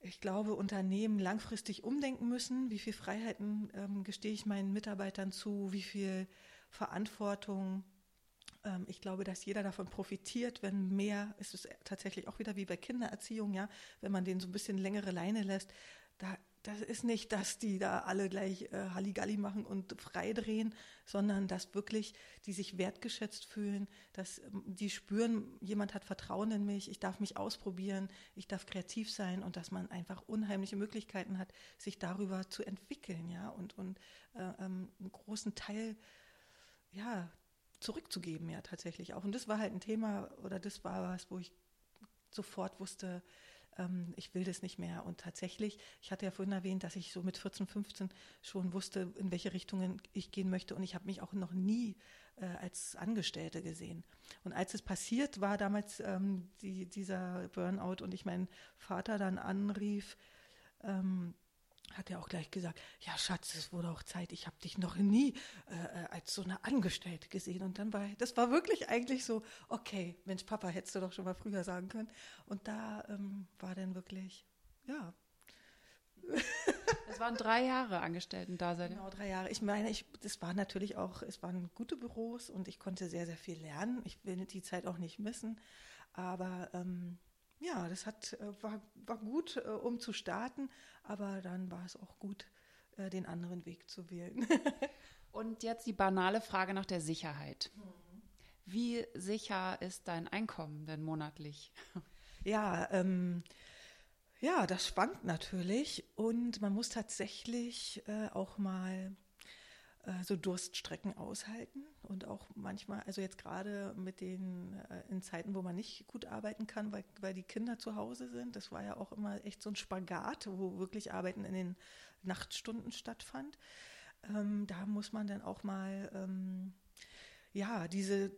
ich glaube, Unternehmen langfristig umdenken müssen. Wie viel Freiheiten ähm, gestehe ich meinen Mitarbeitern zu? Wie viel Verantwortung ähm, ich glaube, dass jeder davon profitiert, wenn mehr, es ist tatsächlich auch wieder wie bei Kindererziehung, ja, wenn man denen so ein bisschen längere Leine lässt, da, das ist nicht, dass die da alle gleich äh, Halligalli machen und frei drehen, sondern dass wirklich die sich wertgeschätzt fühlen, dass ähm, die spüren, jemand hat Vertrauen in mich, ich darf mich ausprobieren, ich darf kreativ sein und dass man einfach unheimliche Möglichkeiten hat, sich darüber zu entwickeln, ja, und, und äh, ähm, einen großen Teil ja, zurückzugeben, ja tatsächlich auch. Und das war halt ein Thema oder das war was, wo ich sofort wusste, ähm, ich will das nicht mehr. Und tatsächlich, ich hatte ja vorhin erwähnt, dass ich so mit 14, 15 schon wusste, in welche Richtungen ich gehen möchte. Und ich habe mich auch noch nie äh, als Angestellte gesehen. Und als es passiert war, damals ähm, die, dieser Burnout und ich meinen Vater dann anrief, ähm, hat er auch gleich gesagt, ja Schatz, es wurde auch Zeit, ich habe dich noch nie äh, äh, als so eine Angestellte gesehen. Und dann war, das war wirklich eigentlich so, okay, Mensch, Papa, hättest du doch schon mal früher sagen können. Und da ähm, war dann wirklich, ja. Es waren drei Jahre Angestellten da sein. Genau, drei Jahre. Ich meine, ich, das war natürlich auch, es waren gute Büros und ich konnte sehr, sehr viel lernen. Ich will die Zeit auch nicht missen. Aber ähm, ja, das hat, äh, war, war gut, äh, um zu starten, aber dann war es auch gut, äh, den anderen Weg zu wählen. Und jetzt die banale Frage nach der Sicherheit. Wie sicher ist dein Einkommen denn monatlich? Ja, ähm, ja, das schwankt natürlich und man muss tatsächlich äh, auch mal äh, so Durststrecken aushalten und auch manchmal, also jetzt gerade mit den äh, in Zeiten, wo man nicht gut arbeiten kann, weil, weil die Kinder zu Hause sind, das war ja auch immer echt so ein Spagat, wo wirklich Arbeiten in den Nachtstunden stattfand. Ähm, da muss man dann auch mal ähm, ja diese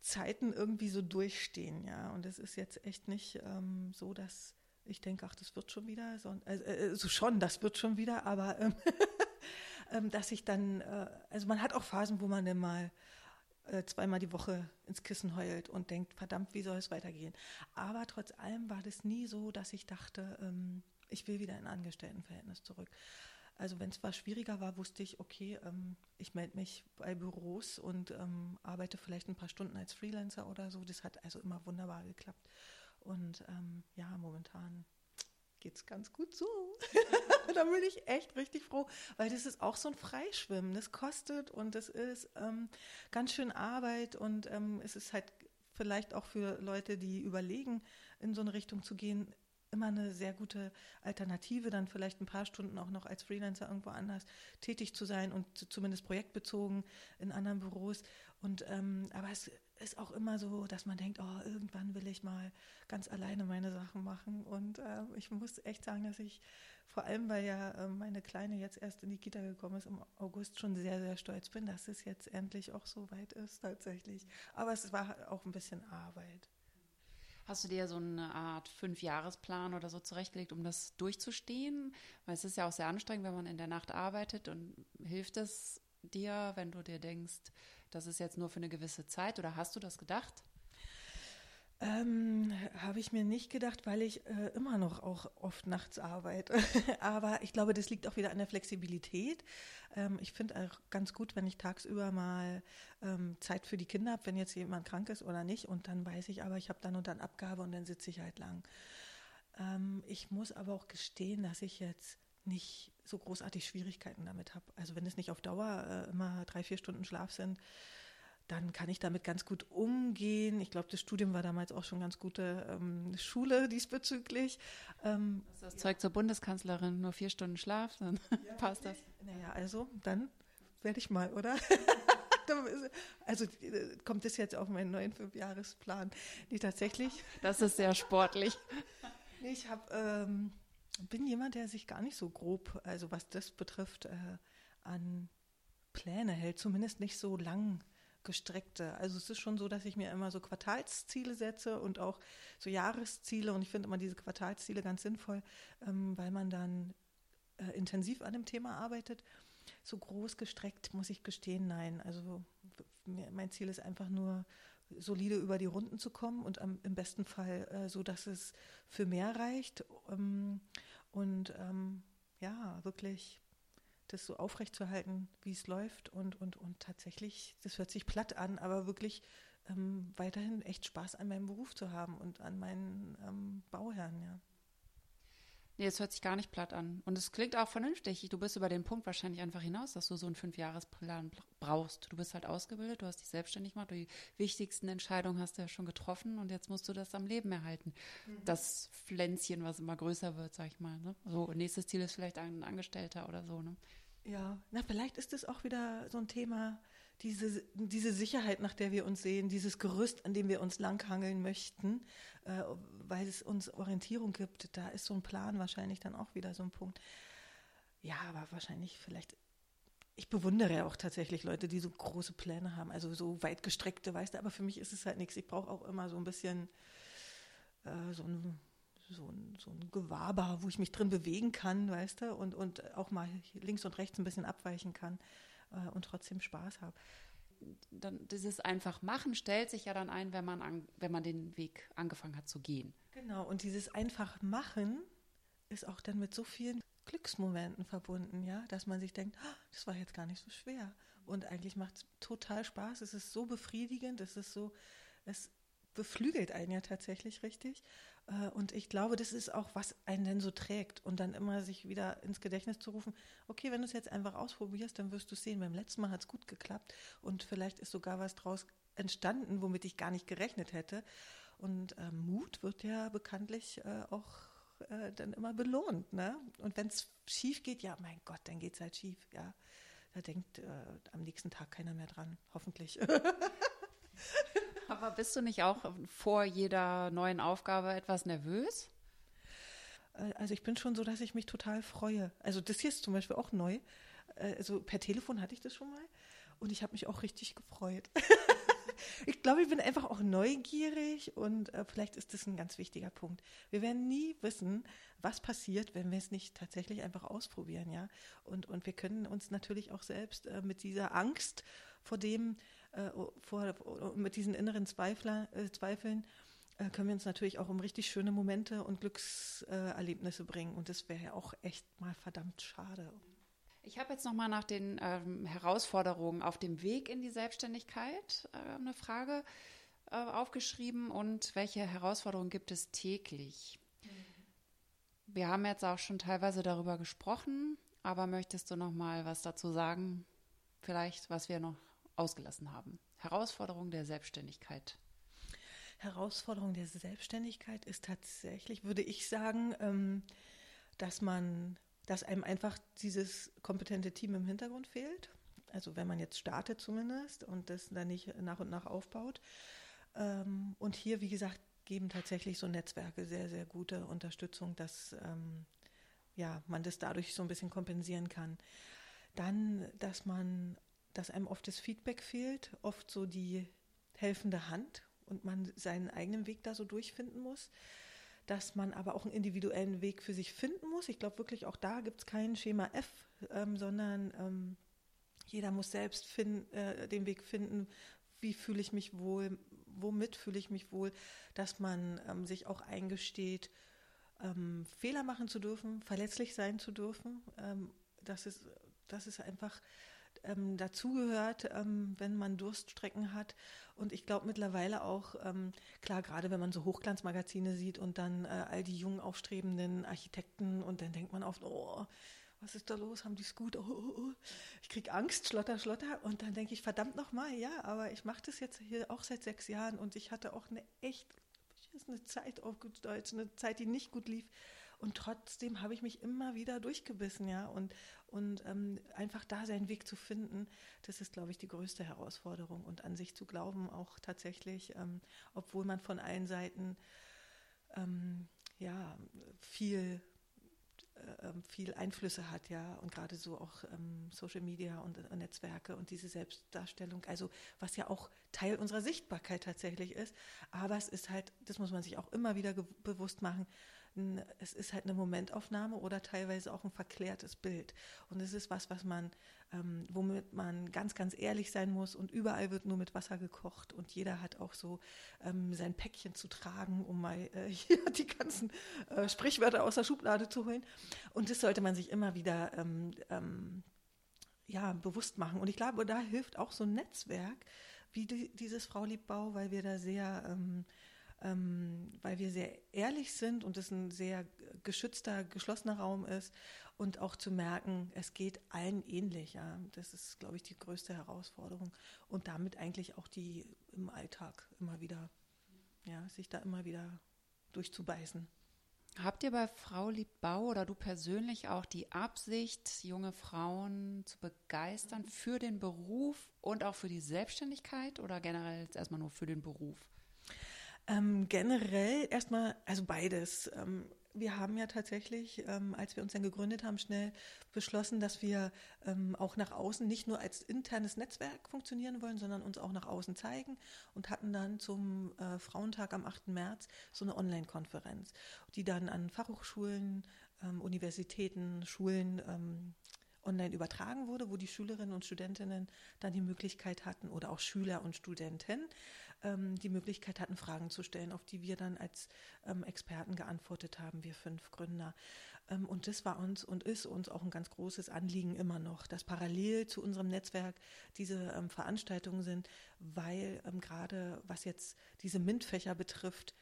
Zeiten irgendwie so durchstehen, ja. Und es ist jetzt echt nicht ähm, so, dass ich denke, ach, das wird schon wieder, so, also, also schon, das wird schon wieder, aber ähm, dass ich dann, äh, also man hat auch Phasen, wo man dann mal äh, zweimal die Woche ins Kissen heult und denkt, verdammt, wie soll es weitergehen? Aber trotz allem war das nie so, dass ich dachte, ähm, ich will wieder in ein Angestelltenverhältnis zurück. Also wenn es was schwieriger war, wusste ich, okay, ähm, ich melde mich bei Büros und ähm, arbeite vielleicht ein paar Stunden als Freelancer oder so. Das hat also immer wunderbar geklappt. Und ähm, ja, momentan geht es ganz gut so. da bin ich echt richtig froh, weil das ist auch so ein Freischwimmen. Das kostet und es ist ähm, ganz schön Arbeit und ähm, es ist halt vielleicht auch für Leute, die überlegen, in so eine Richtung zu gehen, immer eine sehr gute Alternative, dann vielleicht ein paar Stunden auch noch als Freelancer irgendwo anders tätig zu sein und zumindest projektbezogen in anderen Büros. Und ähm, aber es ist auch immer so, dass man denkt, oh, irgendwann will ich mal ganz alleine meine Sachen machen. Und äh, ich muss echt sagen, dass ich vor allem, weil ja äh, meine Kleine jetzt erst in die Kita gekommen ist im August, schon sehr, sehr stolz bin, dass es jetzt endlich auch so weit ist tatsächlich. Aber es war auch ein bisschen Arbeit. Hast du dir so eine Art Fünfjahresplan oder so zurechtgelegt, um das durchzustehen? Weil es ist ja auch sehr anstrengend, wenn man in der Nacht arbeitet und hilft es dir, wenn du dir denkst, das ist jetzt nur für eine gewisse Zeit oder hast du das gedacht? Ähm, Habe ich mir nicht gedacht, weil ich äh, immer noch auch oft nachts arbeite. Aber ich glaube, das liegt auch wieder an der Flexibilität. Ähm, ich finde auch ganz gut, wenn ich tagsüber mal ähm, Zeit für die Kinder habe, wenn jetzt jemand krank ist oder nicht. Und dann weiß ich aber, ich habe dann und dann Abgabe und dann sitze ich halt lang. Ähm, ich muss aber auch gestehen, dass ich jetzt nicht so großartig Schwierigkeiten damit habe. Also wenn es nicht auf Dauer äh, immer drei, vier Stunden Schlaf sind, dann kann ich damit ganz gut umgehen. Ich glaube, das Studium war damals auch schon ganz gute ähm, Schule diesbezüglich. Ähm, das ist das Zeug zur Bundeskanzlerin, nur vier Stunden Schlaf, dann ja, passt das. Naja, also dann werde ich mal, oder? also äh, kommt das jetzt auf meinen neuen Fünfjahresplan? Nee, tatsächlich. Das ist sehr sportlich. Nee, ich habe, ähm, bin jemand, der sich gar nicht so grob, also was das betrifft, äh, an Pläne hält, zumindest nicht so lang gestreckte. Also es ist schon so, dass ich mir immer so Quartalsziele setze und auch so Jahresziele und ich finde immer diese Quartalsziele ganz sinnvoll, ähm, weil man dann äh, intensiv an dem Thema arbeitet. So groß gestreckt muss ich gestehen, nein. Also mein Ziel ist einfach nur solide über die Runden zu kommen und am, im besten Fall äh, so, dass es für mehr reicht ähm, und ähm, ja, wirklich das so aufrechtzuerhalten, wie es läuft und, und, und tatsächlich, das hört sich platt an, aber wirklich ähm, weiterhin echt Spaß an meinem Beruf zu haben und an meinen ähm, Bauherren, ja. Nee, es hört sich gar nicht platt an. Und es klingt auch vernünftig. Du bist über den Punkt wahrscheinlich einfach hinaus, dass du so einen Fünfjahresplan brauchst. Du bist halt ausgebildet, du hast dich selbstständig gemacht, die wichtigsten Entscheidungen hast du ja schon getroffen und jetzt musst du das am Leben erhalten. Mhm. Das Pflänzchen, was immer größer wird, sag ich mal. Ne? So, nächstes Ziel ist vielleicht ein Angestellter oder so. Ne? Ja, na, vielleicht ist es auch wieder so ein Thema, diese, diese Sicherheit, nach der wir uns sehen, dieses Gerüst, an dem wir uns langhangeln möchten, äh, weil es uns Orientierung gibt, da ist so ein Plan wahrscheinlich dann auch wieder so ein Punkt. Ja, aber wahrscheinlich vielleicht, ich bewundere ja auch tatsächlich Leute, die so große Pläne haben, also so weit gestreckte, weißt du, aber für mich ist es halt nichts. Ich brauche auch immer so ein bisschen äh, so ein so ein, so ein Gewaber, wo ich mich drin bewegen kann, weißt du, und, und auch mal links und rechts ein bisschen abweichen kann äh, und trotzdem Spaß habe. Dann dieses einfach machen stellt sich ja dann ein, wenn man, an, wenn man den Weg angefangen hat zu gehen. Genau, und dieses einfach machen ist auch dann mit so vielen Glücksmomenten verbunden, ja, dass man sich denkt, oh, das war jetzt gar nicht so schwer. Und eigentlich macht es total Spaß. Es ist so befriedigend, es ist so, es beflügelt einen ja tatsächlich richtig. Äh, und ich glaube, das ist auch, was einen denn so trägt. Und dann immer sich wieder ins Gedächtnis zu rufen, okay, wenn du es jetzt einfach ausprobierst, dann wirst du sehen, beim letzten Mal hat es gut geklappt und vielleicht ist sogar was draus entstanden, womit ich gar nicht gerechnet hätte. Und äh, Mut wird ja bekanntlich äh, auch äh, dann immer belohnt. Ne? Und wenn es schief geht, ja, mein Gott, dann geht es halt schief. Ja, da denkt äh, am nächsten Tag keiner mehr dran, hoffentlich. Aber bist du nicht auch vor jeder neuen Aufgabe etwas nervös? Äh, also ich bin schon so, dass ich mich total freue. Also das hier ist zum Beispiel auch neu. Äh, also per Telefon hatte ich das schon mal und ich habe mich auch richtig gefreut. ich glaube, ich bin einfach auch neugierig und äh, vielleicht ist das ein ganz wichtiger Punkt. Wir werden nie wissen, was passiert, wenn wir es nicht tatsächlich einfach ausprobieren, ja. Und, und wir können uns natürlich auch selbst mit dieser Angst vor dem, äh, vor, mit diesen inneren Zweifler, äh, Zweifeln äh, können wir uns natürlich auch um richtig schöne Momente und Glückserlebnisse bringen. Und das wäre ja auch echt mal verdammt schade. Ich habe jetzt nochmal nach den ähm, Herausforderungen auf dem Weg in die Selbstständigkeit äh, eine Frage äh, aufgeschrieben und welche Herausforderungen gibt es täglich? Mhm. Wir haben jetzt auch schon teilweise darüber gesprochen, aber möchtest du noch mal was dazu sagen? Vielleicht, was wir noch ausgelassen haben. Herausforderung der Selbstständigkeit. Herausforderung der Selbstständigkeit ist tatsächlich, würde ich sagen, ähm, dass man, dass einem einfach dieses kompetente Team im Hintergrund fehlt. Also wenn man jetzt startet zumindest und das dann nicht nach und nach aufbaut. Ähm, und hier, wie gesagt, geben tatsächlich so Netzwerke sehr, sehr gute Unterstützung, dass ähm, ja, man das dadurch so ein bisschen kompensieren kann. Dann, dass man dass einem oft das Feedback fehlt, oft so die helfende Hand und man seinen eigenen Weg da so durchfinden muss, dass man aber auch einen individuellen Weg für sich finden muss. Ich glaube wirklich, auch da gibt es kein Schema F, ähm, sondern ähm, jeder muss selbst find, äh, den Weg finden, wie fühle ich mich wohl, womit fühle ich mich wohl, dass man ähm, sich auch eingesteht, ähm, Fehler machen zu dürfen, verletzlich sein zu dürfen. Ähm, das, ist, das ist einfach ähm, dazugehört, ähm, wenn man Durststrecken hat. Und ich glaube mittlerweile auch, ähm, klar, gerade wenn man so Hochglanzmagazine sieht und dann äh, all die jungen aufstrebenden Architekten und dann denkt man oft, oh, was ist da los? Haben die es gut? Oh, oh, oh. Ich kriege Angst, schlotter, schlotter. Und dann denke ich, verdammt nochmal, ja, aber ich mache das jetzt hier auch seit sechs Jahren und ich hatte auch eine echt eine Zeit auf gut Deutsch, eine Zeit, die nicht gut lief. Und trotzdem habe ich mich immer wieder durchgebissen, ja. Und, und ähm, einfach da seinen Weg zu finden, das ist, glaube ich, die größte Herausforderung. Und an sich zu glauben, auch tatsächlich, ähm, obwohl man von allen Seiten ähm, ja viel äh, ähm, viel Einflüsse hat, ja, und gerade so auch ähm, Social Media und äh, Netzwerke und diese Selbstdarstellung, also was ja auch Teil unserer Sichtbarkeit tatsächlich ist. Aber es ist halt, das muss man sich auch immer wieder bewusst machen, es ist halt eine Momentaufnahme oder teilweise auch ein verklärtes Bild. Und es ist was, was man, ähm, womit man ganz, ganz ehrlich sein muss und überall wird nur mit Wasser gekocht und jeder hat auch so ähm, sein Päckchen zu tragen, um mal äh, hier die ganzen äh, Sprichwörter aus der Schublade zu holen. Und das sollte man sich immer wieder ähm, ähm ja, bewusst machen. Und ich glaube, da hilft auch so ein Netzwerk wie die, dieses Frau Liebbau, weil wir da sehr ähm, weil wir sehr ehrlich sind und es ein sehr geschützter, geschlossener Raum ist und auch zu merken, es geht allen ähnlich. Ja. Das ist, glaube ich, die größte Herausforderung und damit eigentlich auch die im Alltag immer wieder, ja, sich da immer wieder durchzubeißen. Habt ihr bei Frau Liebbau oder du persönlich auch die Absicht, junge Frauen zu begeistern für den Beruf und auch für die Selbstständigkeit oder generell erstmal nur für den Beruf? Ähm, generell erstmal, also beides. Ähm, wir haben ja tatsächlich, ähm, als wir uns dann gegründet haben, schnell beschlossen, dass wir ähm, auch nach außen nicht nur als internes Netzwerk funktionieren wollen, sondern uns auch nach außen zeigen und hatten dann zum äh, Frauentag am 8. März so eine Online-Konferenz, die dann an Fachhochschulen, ähm, Universitäten, Schulen ähm, online übertragen wurde, wo die Schülerinnen und Studentinnen dann die Möglichkeit hatten oder auch Schüler und Studenten ähm, die Möglichkeit hatten, Fragen zu stellen, auf die wir dann als ähm, Experten geantwortet haben, wir fünf Gründer. Ähm, und das war uns und ist uns auch ein ganz großes Anliegen immer noch, dass parallel zu unserem Netzwerk diese ähm, Veranstaltungen sind, weil ähm, gerade was jetzt diese MINT-Fächer betrifft,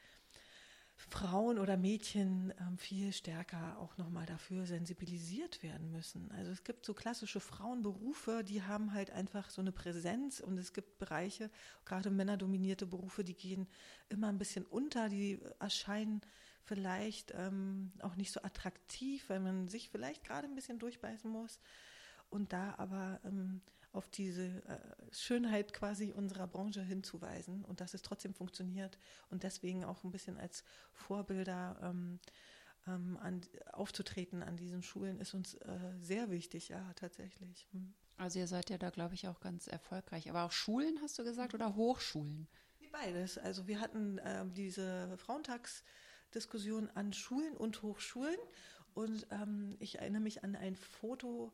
Frauen oder Mädchen ähm, viel stärker auch nochmal dafür sensibilisiert werden müssen. Also es gibt so klassische Frauenberufe, die haben halt einfach so eine Präsenz und es gibt Bereiche, gerade männerdominierte Berufe, die gehen immer ein bisschen unter, die erscheinen vielleicht ähm, auch nicht so attraktiv, weil man sich vielleicht gerade ein bisschen durchbeißen muss. Und da aber ähm, auf diese äh, Schönheit quasi unserer Branche hinzuweisen und dass es trotzdem funktioniert und deswegen auch ein bisschen als Vorbilder ähm, ähm, an, aufzutreten an diesen Schulen ist uns äh, sehr wichtig, ja, tatsächlich. Hm. Also ihr seid ja da, glaube ich, auch ganz erfolgreich. Aber auch Schulen, hast du gesagt, oder Hochschulen? Beides. Also wir hatten äh, diese Frauentagsdiskussion an Schulen und Hochschulen und ähm, ich erinnere mich an ein Foto,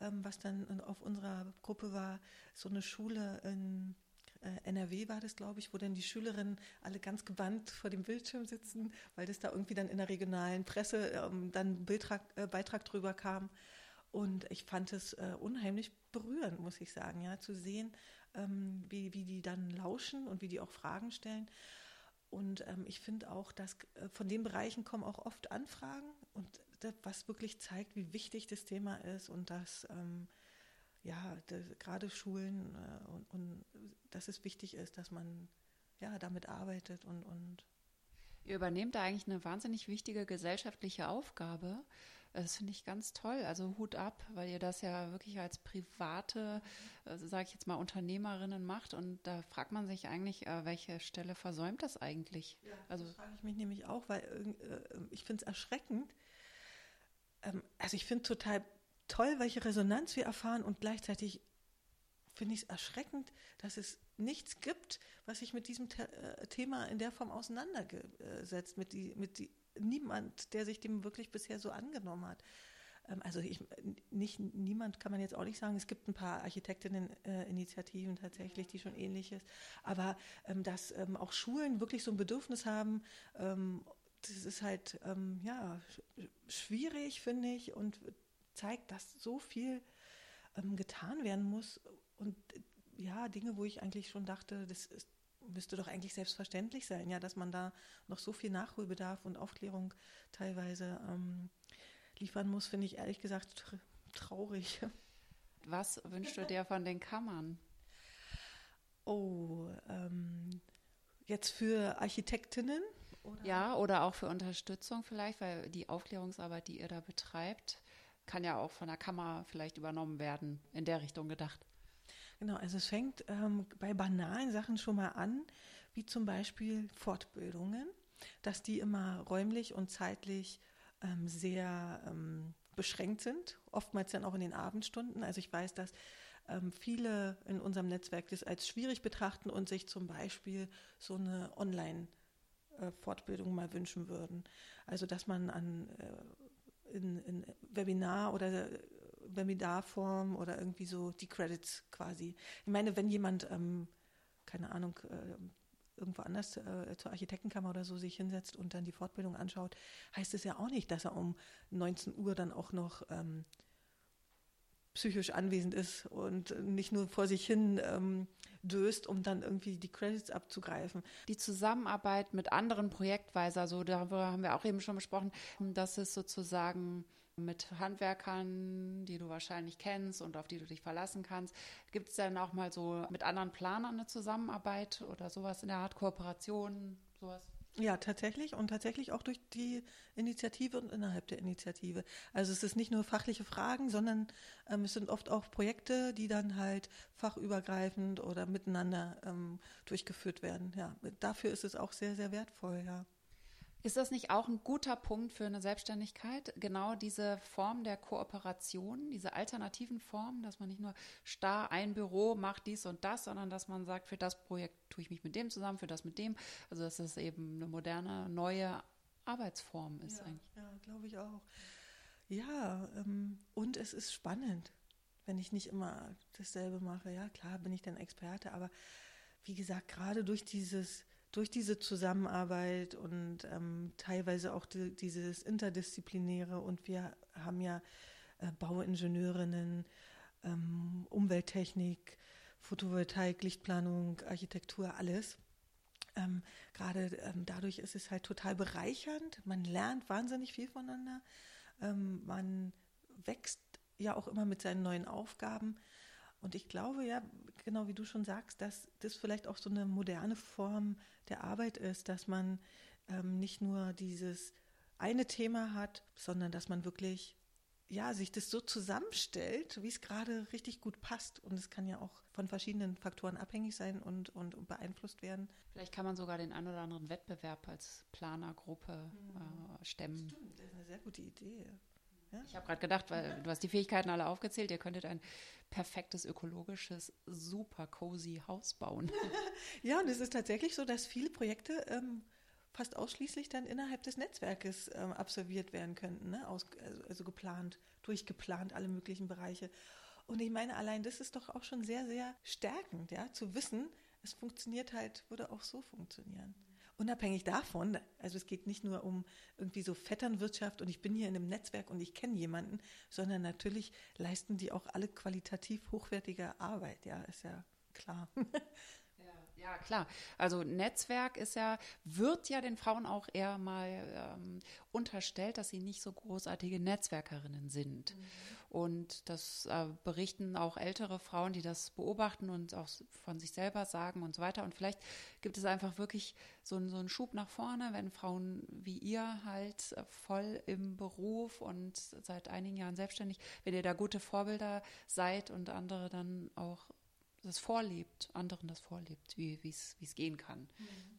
was dann auf unserer Gruppe war, so eine Schule in äh, NRW war das, glaube ich, wo dann die Schülerinnen alle ganz gewandt vor dem Bildschirm sitzen, weil das da irgendwie dann in der regionalen Presse ähm, dann Beitrag, äh, Beitrag drüber kam. Und ich fand es äh, unheimlich berührend, muss ich sagen, ja, zu sehen, ähm, wie, wie die dann lauschen und wie die auch Fragen stellen. Und ähm, ich finde auch, dass äh, von den Bereichen kommen auch oft Anfragen und was wirklich zeigt, wie wichtig das Thema ist und dass ähm, ja gerade Schulen äh, und, und dass es wichtig ist, dass man ja damit arbeitet und, und Ihr übernehmt da eigentlich eine wahnsinnig wichtige gesellschaftliche Aufgabe. Das finde ich ganz toll. Also Hut ab, weil ihr das ja wirklich als private, äh, sage ich jetzt mal, Unternehmerinnen macht. Und da fragt man sich eigentlich, äh, welche Stelle versäumt das eigentlich? Ja, also das frage ich mich nämlich auch, weil äh, ich finde es erschreckend, ähm, also ich finde total toll, welche Resonanz wir erfahren und gleichzeitig finde ich es erschreckend, dass es nichts gibt, was sich mit diesem The äh, Thema in der Form auseinandersetzt, mit, die, mit die, niemand, der sich dem wirklich bisher so angenommen hat. ähm, also ich, nicht, niemand kann man jetzt auch nicht sagen, es gibt ein paar Architektinnen-Initiativen äh, tatsächlich, die schon ähnliches, aber ähm, dass ähm, auch Schulen wirklich so ein Bedürfnis haben, ähm, das ist halt ähm, ja schwierig, finde ich, und zeigt, dass so viel ähm, getan werden muss und ja, Dinge, wo ich eigentlich schon dachte, das ist, müsste doch eigentlich selbstverständlich sein, ja, dass man da noch so viel Nachholbedarf und Aufklärung teilweise ähm, liefern muss, finde ich ehrlich gesagt traurig. Was wünschst du dir von den Kammern? Oh, ähm, jetzt für Architektinnen? Oder? Ja, oder auch für Unterstützung vielleicht, weil die Aufklärungsarbeit, die ihr da betreibt, kann ja auch von der Kammer vielleicht übernommen werden, in der Richtung gedacht. Genau, also es fängt ähm, bei banalen Sachen schon mal an, wie zum Beispiel Fortbildungen, dass die immer räumlich und zeitlich ähm, sehr ähm, beschränkt sind, oftmals dann auch in den Abendstunden. Also ich weiß, dass ähm, viele in unserem Netzwerk das als schwierig betrachten und sich zum Beispiel so eine Online- äh, Fortbildung mal wünschen würden. Also dass man an äh, in, in Webinar oder Webinarform oder irgendwie so die Credits quasi. Ich meine, wenn jemand, ähm, keine Ahnung, äh, irgendwo anders äh, zur Architektenkammer oder so sich hinsetzt und dann die Fortbildung anschaut, heißt es ja auch nicht, dass er um 19 Uhr dann auch noch ähm, psychisch anwesend ist und nicht nur vor sich hin ähm, döst, um dann irgendwie die Credits abzugreifen. Die Zusammenarbeit mit anderen Projektweise, also darüber haben wir auch eben schon besprochen, dass es sozusagen mit Handwerkern, die du wahrscheinlich kennst und auf die du dich verlassen kannst. Gibt es dann auch mal so mit anderen Planern eine Zusammenarbeit oder sowas in der Art Kooperation, sowas? Ja, tatsächlich und tatsächlich auch durch die Initiative und innerhalb der Initiative. Also es ist nicht nur fachliche Fragen, sondern ähm, es sind oft auch Projekte, die dann halt fachübergreifend oder miteinander ähm, durchgeführt werden. Ja, dafür ist es auch sehr, sehr wertvoll, ja. Ist das nicht auch ein guter Punkt für eine Selbstständigkeit? Genau diese Form der Kooperation, diese alternativen Formen, dass man nicht nur starr ein Büro macht dies und das, sondern dass man sagt, für das Projekt tue ich mich mit dem zusammen, für das mit dem. Also dass es eben eine moderne, neue Arbeitsform ist ja, eigentlich. Ja, glaube ich auch. Ja, ähm, und es ist spannend, wenn ich nicht immer dasselbe mache. Ja, klar bin ich dann Experte, aber wie gesagt, gerade durch dieses durch diese Zusammenarbeit und ähm, teilweise auch die, dieses Interdisziplinäre und wir haben ja äh, Bauingenieurinnen, ähm, Umwelttechnik, Photovoltaik, Lichtplanung, Architektur, alles. Ähm, Gerade ähm, dadurch ist es halt total bereichernd. Man lernt wahnsinnig viel voneinander. Ähm, man wächst ja auch immer mit seinen neuen Aufgaben. Und ich glaube ja, genau wie du schon sagst, dass das vielleicht auch so eine moderne Form der Arbeit ist, dass man ähm, nicht nur dieses eine Thema hat, sondern dass man wirklich ja, sich das so zusammenstellt, wie es gerade richtig gut passt. Und es kann ja auch von verschiedenen Faktoren abhängig sein und, und, und beeinflusst werden. Vielleicht kann man sogar den einen oder anderen Wettbewerb als Planergruppe äh, stemmen. Stimmt, das ist eine sehr gute Idee. Ja? Ich habe gerade gedacht, weil du hast die Fähigkeiten alle aufgezählt, ihr könntet ein perfektes, ökologisches, super cozy Haus bauen. ja, und es ist tatsächlich so, dass viele Projekte ähm, fast ausschließlich dann innerhalb des Netzwerkes ähm, absolviert werden könnten, ne? Aus, also, also geplant, durchgeplant, alle möglichen Bereiche. Und ich meine, allein das ist doch auch schon sehr, sehr stärkend, ja, zu wissen, es funktioniert halt, würde auch so funktionieren unabhängig davon, also es geht nicht nur um irgendwie so Vetternwirtschaft und ich bin hier in einem Netzwerk und ich kenne jemanden, sondern natürlich leisten die auch alle qualitativ hochwertige Arbeit, ja, ist ja klar. Ja, klar. Also Netzwerk ist ja, wird ja den Frauen auch eher mal ähm, unterstellt, dass sie nicht so großartige Netzwerkerinnen sind. Mhm. Und das äh, berichten auch ältere Frauen, die das beobachten und auch von sich selber sagen und so weiter. Und vielleicht gibt es einfach wirklich so, so einen Schub nach vorne, wenn Frauen wie ihr halt äh, voll im Beruf und seit einigen Jahren selbstständig, wenn ihr da gute Vorbilder seid und andere dann auch das vorlebt, anderen das vorlebt, wie es gehen kann.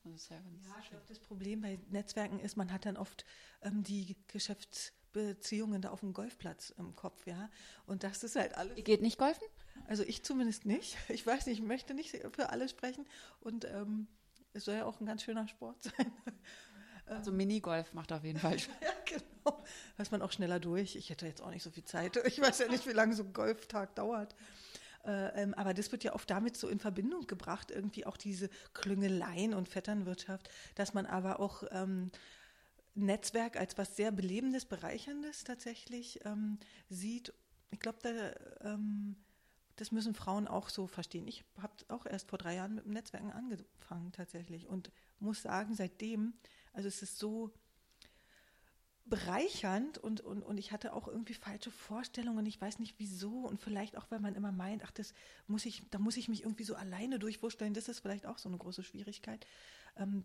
Mhm. ja, ja, ich glaube, das Problem bei Netzwerken ist, man hat dann oft ähm, die Geschäftsbeziehungen da auf dem Golfplatz im Kopf, ja. Und das ist halt alles. Ihr geht nicht golfen? Also ich zumindest nicht. Ich weiß nicht, ich möchte nicht für alle sprechen. Und ähm, es soll ja auch ein ganz schöner Sport sein. Also Minigolf macht auf jeden Fall Spaß. ja, genau. Da ist man auch schneller durch. Ich hätte jetzt auch nicht so viel Zeit. Ich weiß ja nicht, wie lange so ein Golftag dauert. Äh, ähm, aber das wird ja oft damit so in Verbindung gebracht, irgendwie auch diese Klüngeleien und Vetternwirtschaft, dass man aber auch ähm, Netzwerk als was sehr Belebendes, Bereicherndes tatsächlich ähm, sieht. Ich glaube, da, ähm, das müssen Frauen auch so verstehen. Ich habe auch erst vor drei Jahren mit dem Netzwerken angefangen tatsächlich und muss sagen, seitdem, also es ist so bereichernd und, und, und ich hatte auch irgendwie falsche Vorstellungen. Ich weiß nicht wieso und vielleicht auch, weil man immer meint, ach, das muss ich, da muss ich mich irgendwie so alleine durchwurstellen. Das ist vielleicht auch so eine große Schwierigkeit. Ähm,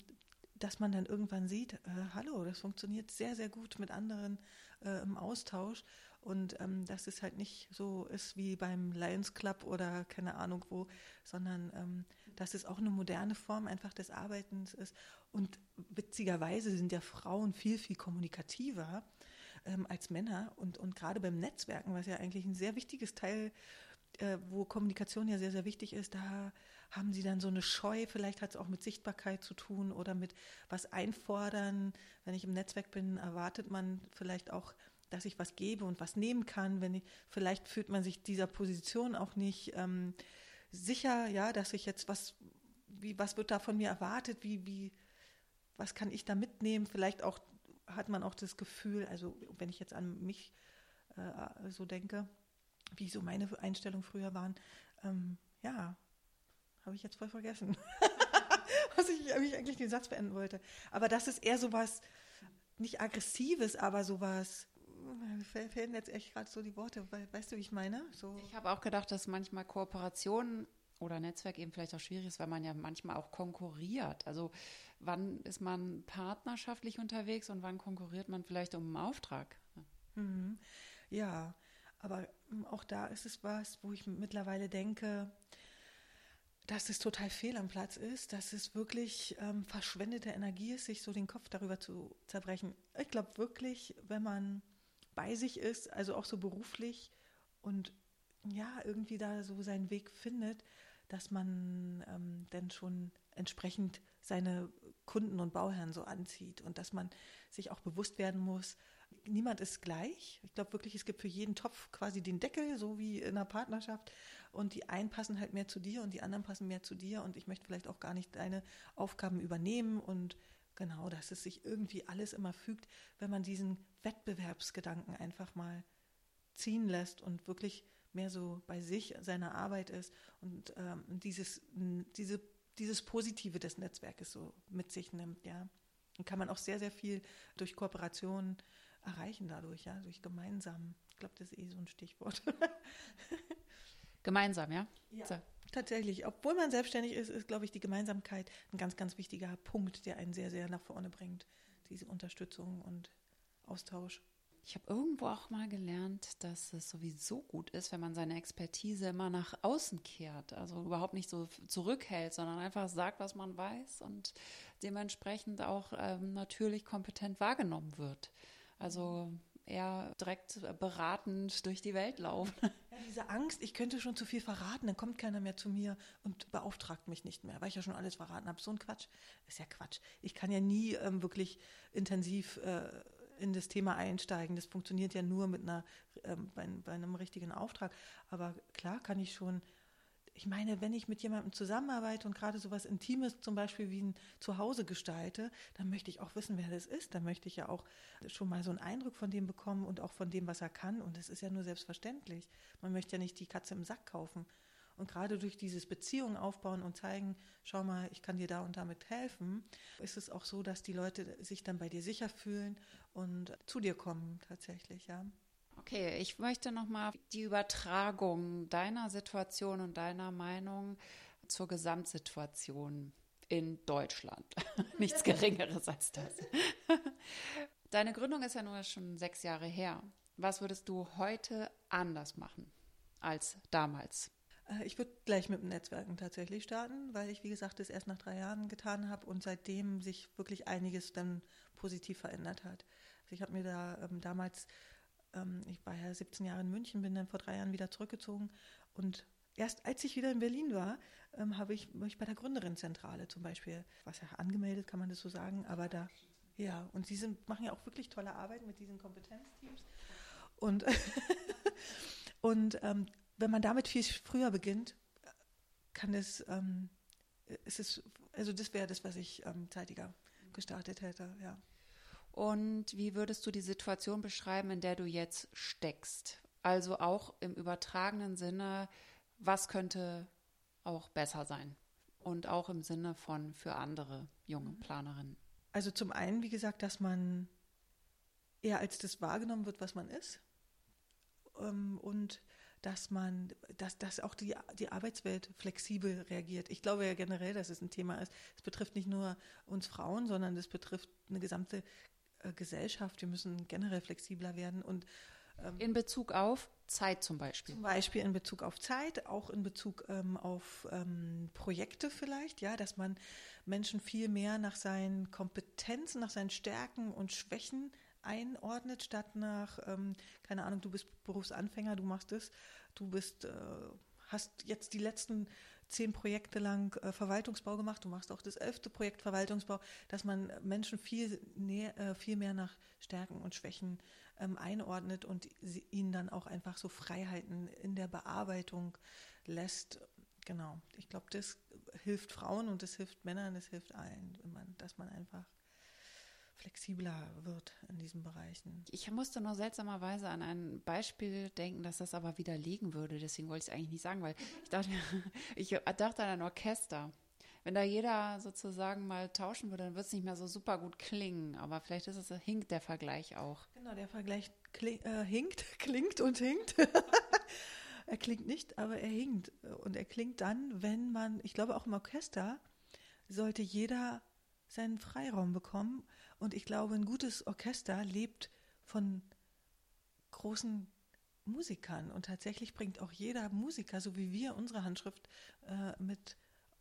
dass man dann irgendwann sieht, äh, hallo, das funktioniert sehr, sehr gut mit anderen äh, im Austausch und ähm, dass es halt nicht so ist wie beim Lions Club oder keine Ahnung wo, sondern ähm, dass es auch eine moderne Form einfach des Arbeitens ist. Und witzigerweise sind ja Frauen viel, viel kommunikativer ähm, als Männer und, und gerade beim Netzwerken, was ja eigentlich ein sehr wichtiges Teil äh, wo Kommunikation ja sehr, sehr wichtig ist, da haben sie dann so eine Scheu, vielleicht hat es auch mit Sichtbarkeit zu tun oder mit was einfordern. Wenn ich im Netzwerk bin, erwartet man vielleicht auch, dass ich was gebe und was nehmen kann. Wenn ich, vielleicht fühlt man sich dieser Position auch nicht ähm, sicher, ja, dass ich jetzt was, wie, was wird da von mir erwartet, wie, wie, was kann ich da mitnehmen? Vielleicht auch hat man auch das Gefühl, also wenn ich jetzt an mich äh, so denke, wie so meine Einstellungen früher waren, ähm, ja, habe ich jetzt voll vergessen, was ich, ich eigentlich den Satz beenden wollte. Aber das ist eher sowas, nicht aggressives, aber sowas, mir fehlen jetzt echt gerade so die Worte, weil, weißt du, wie ich meine? So. Ich habe auch gedacht, dass manchmal Kooperationen oder Netzwerk eben vielleicht auch schwierig ist, weil man ja manchmal auch konkurriert. Also wann ist man partnerschaftlich unterwegs und wann konkurriert man vielleicht um einen Auftrag? Mhm. Ja, aber hm, auch da ist es was, wo ich mittlerweile denke, dass es total fehl am Platz ist, dass es wirklich ähm, verschwendete Energie ist, sich so den Kopf darüber zu zerbrechen. Ich glaube wirklich, wenn man bei sich ist, also auch so beruflich und ja, irgendwie da so seinen Weg findet, dass man ähm, dann schon entsprechend seine Kunden und Bauherren so anzieht und dass man sich auch bewusst werden muss, niemand ist gleich. Ich glaube wirklich, es gibt für jeden Topf quasi den Deckel, so wie in einer Partnerschaft. Und die einen passen halt mehr zu dir und die anderen passen mehr zu dir. Und ich möchte vielleicht auch gar nicht deine Aufgaben übernehmen. Und genau, dass es sich irgendwie alles immer fügt, wenn man diesen Wettbewerbsgedanken einfach mal ziehen lässt und wirklich mehr so bei sich, seiner Arbeit ist und ähm, dieses, diese, dieses Positive des Netzwerkes so mit sich nimmt, ja. Dann kann man auch sehr, sehr viel durch Kooperationen erreichen dadurch, ja, durch gemeinsam. Ich glaube, das ist eh so ein Stichwort. gemeinsam, ja? Ja. So. Tatsächlich, obwohl man selbstständig ist, ist, glaube ich, die Gemeinsamkeit ein ganz, ganz wichtiger Punkt, der einen sehr, sehr nach vorne bringt. Diese Unterstützung und Austausch. Ich habe irgendwo auch mal gelernt, dass es sowieso gut ist, wenn man seine Expertise immer nach außen kehrt. Also überhaupt nicht so zurückhält, sondern einfach sagt, was man weiß und dementsprechend auch ähm, natürlich kompetent wahrgenommen wird. Also eher direkt beratend durch die Welt laufen. Ja, diese Angst, ich könnte schon zu viel verraten, dann kommt keiner mehr zu mir und beauftragt mich nicht mehr, weil ich ja schon alles verraten habe. So ein Quatsch ist ja Quatsch. Ich kann ja nie ähm, wirklich intensiv äh, in das Thema einsteigen. Das funktioniert ja nur mit einer, ähm, bei, bei einem richtigen Auftrag. Aber klar kann ich schon ich meine, wenn ich mit jemandem zusammenarbeite und gerade so was Intimes zum Beispiel wie ein Zuhause gestalte, dann möchte ich auch wissen, wer das ist. Dann möchte ich ja auch schon mal so einen Eindruck von dem bekommen und auch von dem, was er kann. Und das ist ja nur selbstverständlich. Man möchte ja nicht die Katze im Sack kaufen. Und gerade durch dieses Beziehungen aufbauen und zeigen, schau mal, ich kann dir da und damit helfen, ist es auch so, dass die Leute sich dann bei dir sicher fühlen und zu dir kommen tatsächlich, ja. Okay, ich möchte nochmal die Übertragung deiner Situation und deiner Meinung zur Gesamtsituation in Deutschland. Nichts Geringeres als das. Deine Gründung ist ja nur schon sechs Jahre her. Was würdest du heute anders machen als damals? Äh, ich würde gleich mit dem Netzwerken tatsächlich starten, weil ich, wie gesagt, das erst nach drei Jahren getan habe und seitdem sich wirklich einiges dann positiv verändert hat. Also ich habe mir da ähm, damals ähm, ich war ja 17 Jahre in München, bin dann vor drei Jahren wieder zurückgezogen und erst als ich wieder in Berlin war, ähm, habe ich mich bei der Gründerinnenzentrale zum Beispiel, was ja angemeldet, kann man das so sagen, aber da Ja, und sie sind, machen ja auch wirklich tolle Arbeit mit diesen Kompetenzteams. Und, und ähm, wenn man damit viel früher beginnt, kann es, ähm, ist es, also das wäre das, was ich ähm, zeitiger gestartet hätte, ja. Und wie würdest du die Situation beschreiben, in der du jetzt steckst? Also auch im übertragenen Sinne, was könnte auch besser sein? Und auch im Sinne von für andere junge mhm. Planerinnen. Also zum einen, wie gesagt, dass man eher als das wahrgenommen wird, was man ist. Ähm, und dass man, dass, dass auch die, die Arbeitswelt flexibel reagiert. Ich glaube ja generell, dass es ein Thema ist. Es betrifft nicht nur uns Frauen, sondern es betrifft eine gesamte äh, Gesellschaft. Wir müssen generell flexibler werden und ähm, in Bezug auf Zeit zum Beispiel. Zum Beispiel in Bezug auf Zeit, auch in Bezug ähm, auf ähm, Projekte vielleicht, ja, dass man Menschen viel mehr nach seinen Kompetenzen, nach seinen Stärken und Schwächen einordnet, statt nach, ähm, keine Ahnung, du bist Berufsanfänger, du machst es, du bist, äh, hast jetzt die letzten zehn Projekte lang äh, Verwaltungsbau gemacht, du machst auch das elfte Projekt Verwaltungsbau, dass man Menschen viel, näher, äh, viel mehr nach Stärken und Schwächen ähm, einordnet und sie, ihnen dann auch einfach so Freiheiten in der Bearbeitung lässt. Genau, ich glaube, das hilft Frauen und das hilft Männern, das hilft allen, man, dass man einfach flexibler wird in diesen Bereichen. Ich musste nur seltsamerweise an ein Beispiel denken, dass das aber widerlegen würde. Deswegen wollte ich es eigentlich nicht sagen, weil ich dachte, ich dachte an ein Orchester. Wenn da jeder sozusagen mal tauschen würde, dann wird es nicht mehr so super gut klingen. Aber vielleicht ist es, hinkt der Vergleich auch. Genau, der Vergleich kling, äh, hinkt, klingt und hinkt. er klingt nicht, aber er hinkt. Und er klingt dann, wenn man, ich glaube auch im Orchester, sollte jeder seinen Freiraum bekommen. Und ich glaube, ein gutes Orchester lebt von großen Musikern. Und tatsächlich bringt auch jeder Musiker, so wie wir unsere Handschrift äh, mit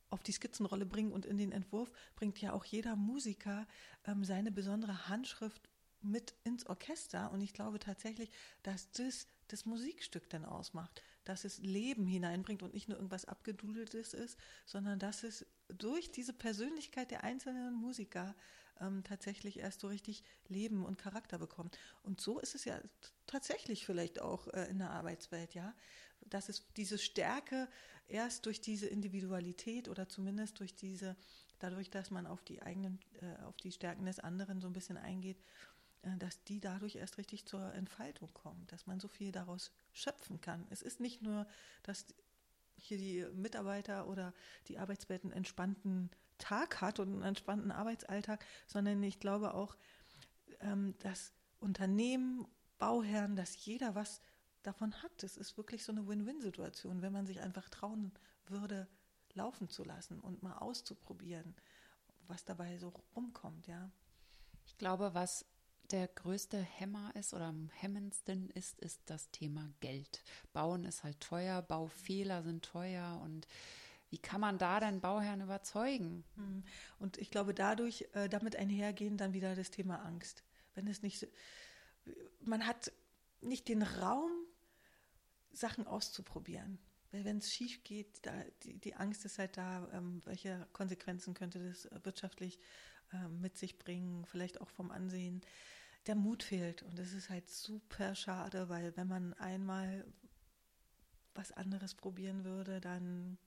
auf die Skizzenrolle bringen und in den Entwurf bringt ja auch jeder Musiker ähm, seine besondere Handschrift mit ins Orchester. Und ich glaube tatsächlich, dass das das Musikstück dann ausmacht, dass es Leben hineinbringt und nicht nur irgendwas Abgedudeltes ist, sondern dass es durch diese Persönlichkeit der einzelnen Musiker ähm, tatsächlich erst so richtig Leben und Charakter bekommt. Und so ist es ja tatsächlich vielleicht auch äh, in der Arbeitswelt, ja, dass es diese Stärke erst durch diese Individualität oder zumindest durch diese, dadurch, dass man auf die eigenen, äh, auf die Stärken des anderen so ein bisschen eingeht, äh, dass die dadurch erst richtig zur Entfaltung kommen, dass man so viel daraus schöpfen kann. Es ist nicht nur, dass hier die Mitarbeiter oder die Arbeitswelt einen entspannten Tag hat und einen entspannten Arbeitsalltag, sondern ich glaube auch, ähm, dass Unternehmen, Bauherren, dass jeder was davon hat. Es ist wirklich so eine Win-Win-Situation, wenn man sich einfach trauen würde, laufen zu lassen und mal auszuprobieren, was dabei so rumkommt, ja. Ich glaube, was der größte Hämmer ist oder am hemmendsten ist, ist das Thema Geld. Bauen ist halt teuer, Baufehler sind teuer und wie kann man da denn Bauherren überzeugen? Hm. Und ich glaube, dadurch, äh, damit einhergehen dann wieder das Thema Angst. Wenn es nicht, man hat nicht den Raum, Sachen auszuprobieren. Wenn es schief geht, da, die, die, Angst ist halt da, ähm, welche Konsequenzen könnte das wirtschaftlich äh, mit sich bringen, vielleicht auch vom Ansehen. Der Mut fehlt und das ist halt super schade, weil wenn man einmal was anderes probieren würde, dann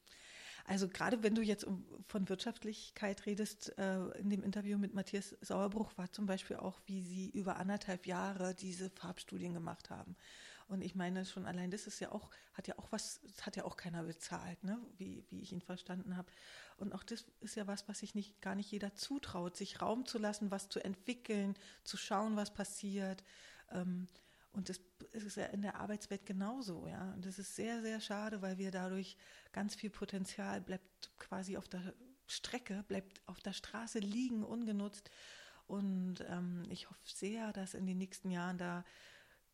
also gerade wenn du jetzt von Wirtschaftlichkeit redest, äh, in dem Interview mit Matthias Sauerbruch war zum Beispiel auch, wie sie über anderthalb Jahre diese Farbstudien gemacht haben. Und ich meine schon allein das ist ja auch, hat ja auch was, hat ja auch keiner bezahlt, ne? wie, wie ich ihn verstanden habe. Und auch das ist ja was, was sich nicht, gar nicht jeder zutraut, sich Raum zu lassen, was zu entwickeln, zu schauen, was passiert. Ähm, und das ist ja in der Arbeitswelt genauso, ja. Und das ist sehr, sehr schade, weil wir dadurch ganz viel Potenzial bleibt quasi auf der Strecke, bleibt auf der Straße liegen, ungenutzt. Und ähm, ich hoffe sehr, dass in den nächsten Jahren da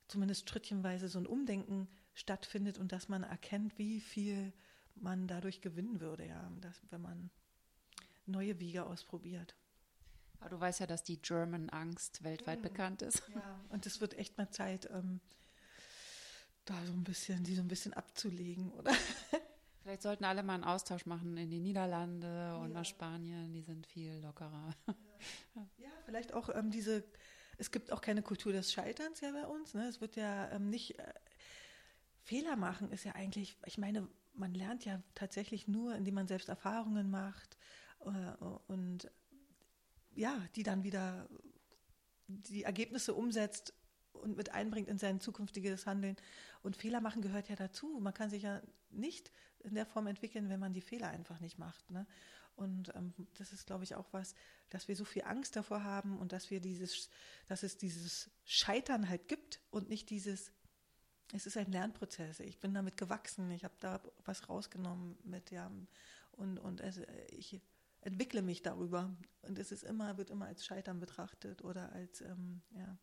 zumindest schrittchenweise so ein Umdenken stattfindet und dass man erkennt, wie viel man dadurch gewinnen würde, ja, dass, wenn man neue Wege ausprobiert. Aber du weißt ja, dass die German Angst weltweit mhm. bekannt ist. Ja, und es wird echt mal Zeit, ähm, da so ein bisschen, die so ein bisschen abzulegen, oder? Vielleicht sollten alle mal einen Austausch machen in die Niederlande und ja. nach Spanien, die sind viel lockerer. Ja, ja vielleicht auch ähm, diese, es gibt auch keine Kultur des Scheiterns ja bei uns. Ne? Es wird ja ähm, nicht, äh, Fehler machen ist ja eigentlich, ich meine, man lernt ja tatsächlich nur, indem man selbst Erfahrungen macht äh, und ja, die dann wieder die Ergebnisse umsetzt und mit einbringt in sein zukünftiges Handeln. Und Fehler machen gehört ja dazu. Man kann sich ja nicht in der Form entwickeln, wenn man die Fehler einfach nicht macht. Ne? Und ähm, das ist, glaube ich, auch was, dass wir so viel Angst davor haben und dass wir dieses, dass es dieses Scheitern halt gibt und nicht dieses, es ist ein Lernprozess. Ich bin damit gewachsen, ich habe da was rausgenommen mit, ja, und, und es, ich entwickle mich darüber. Und es ist immer, wird immer als Scheitern betrachtet oder als, ähm, ja,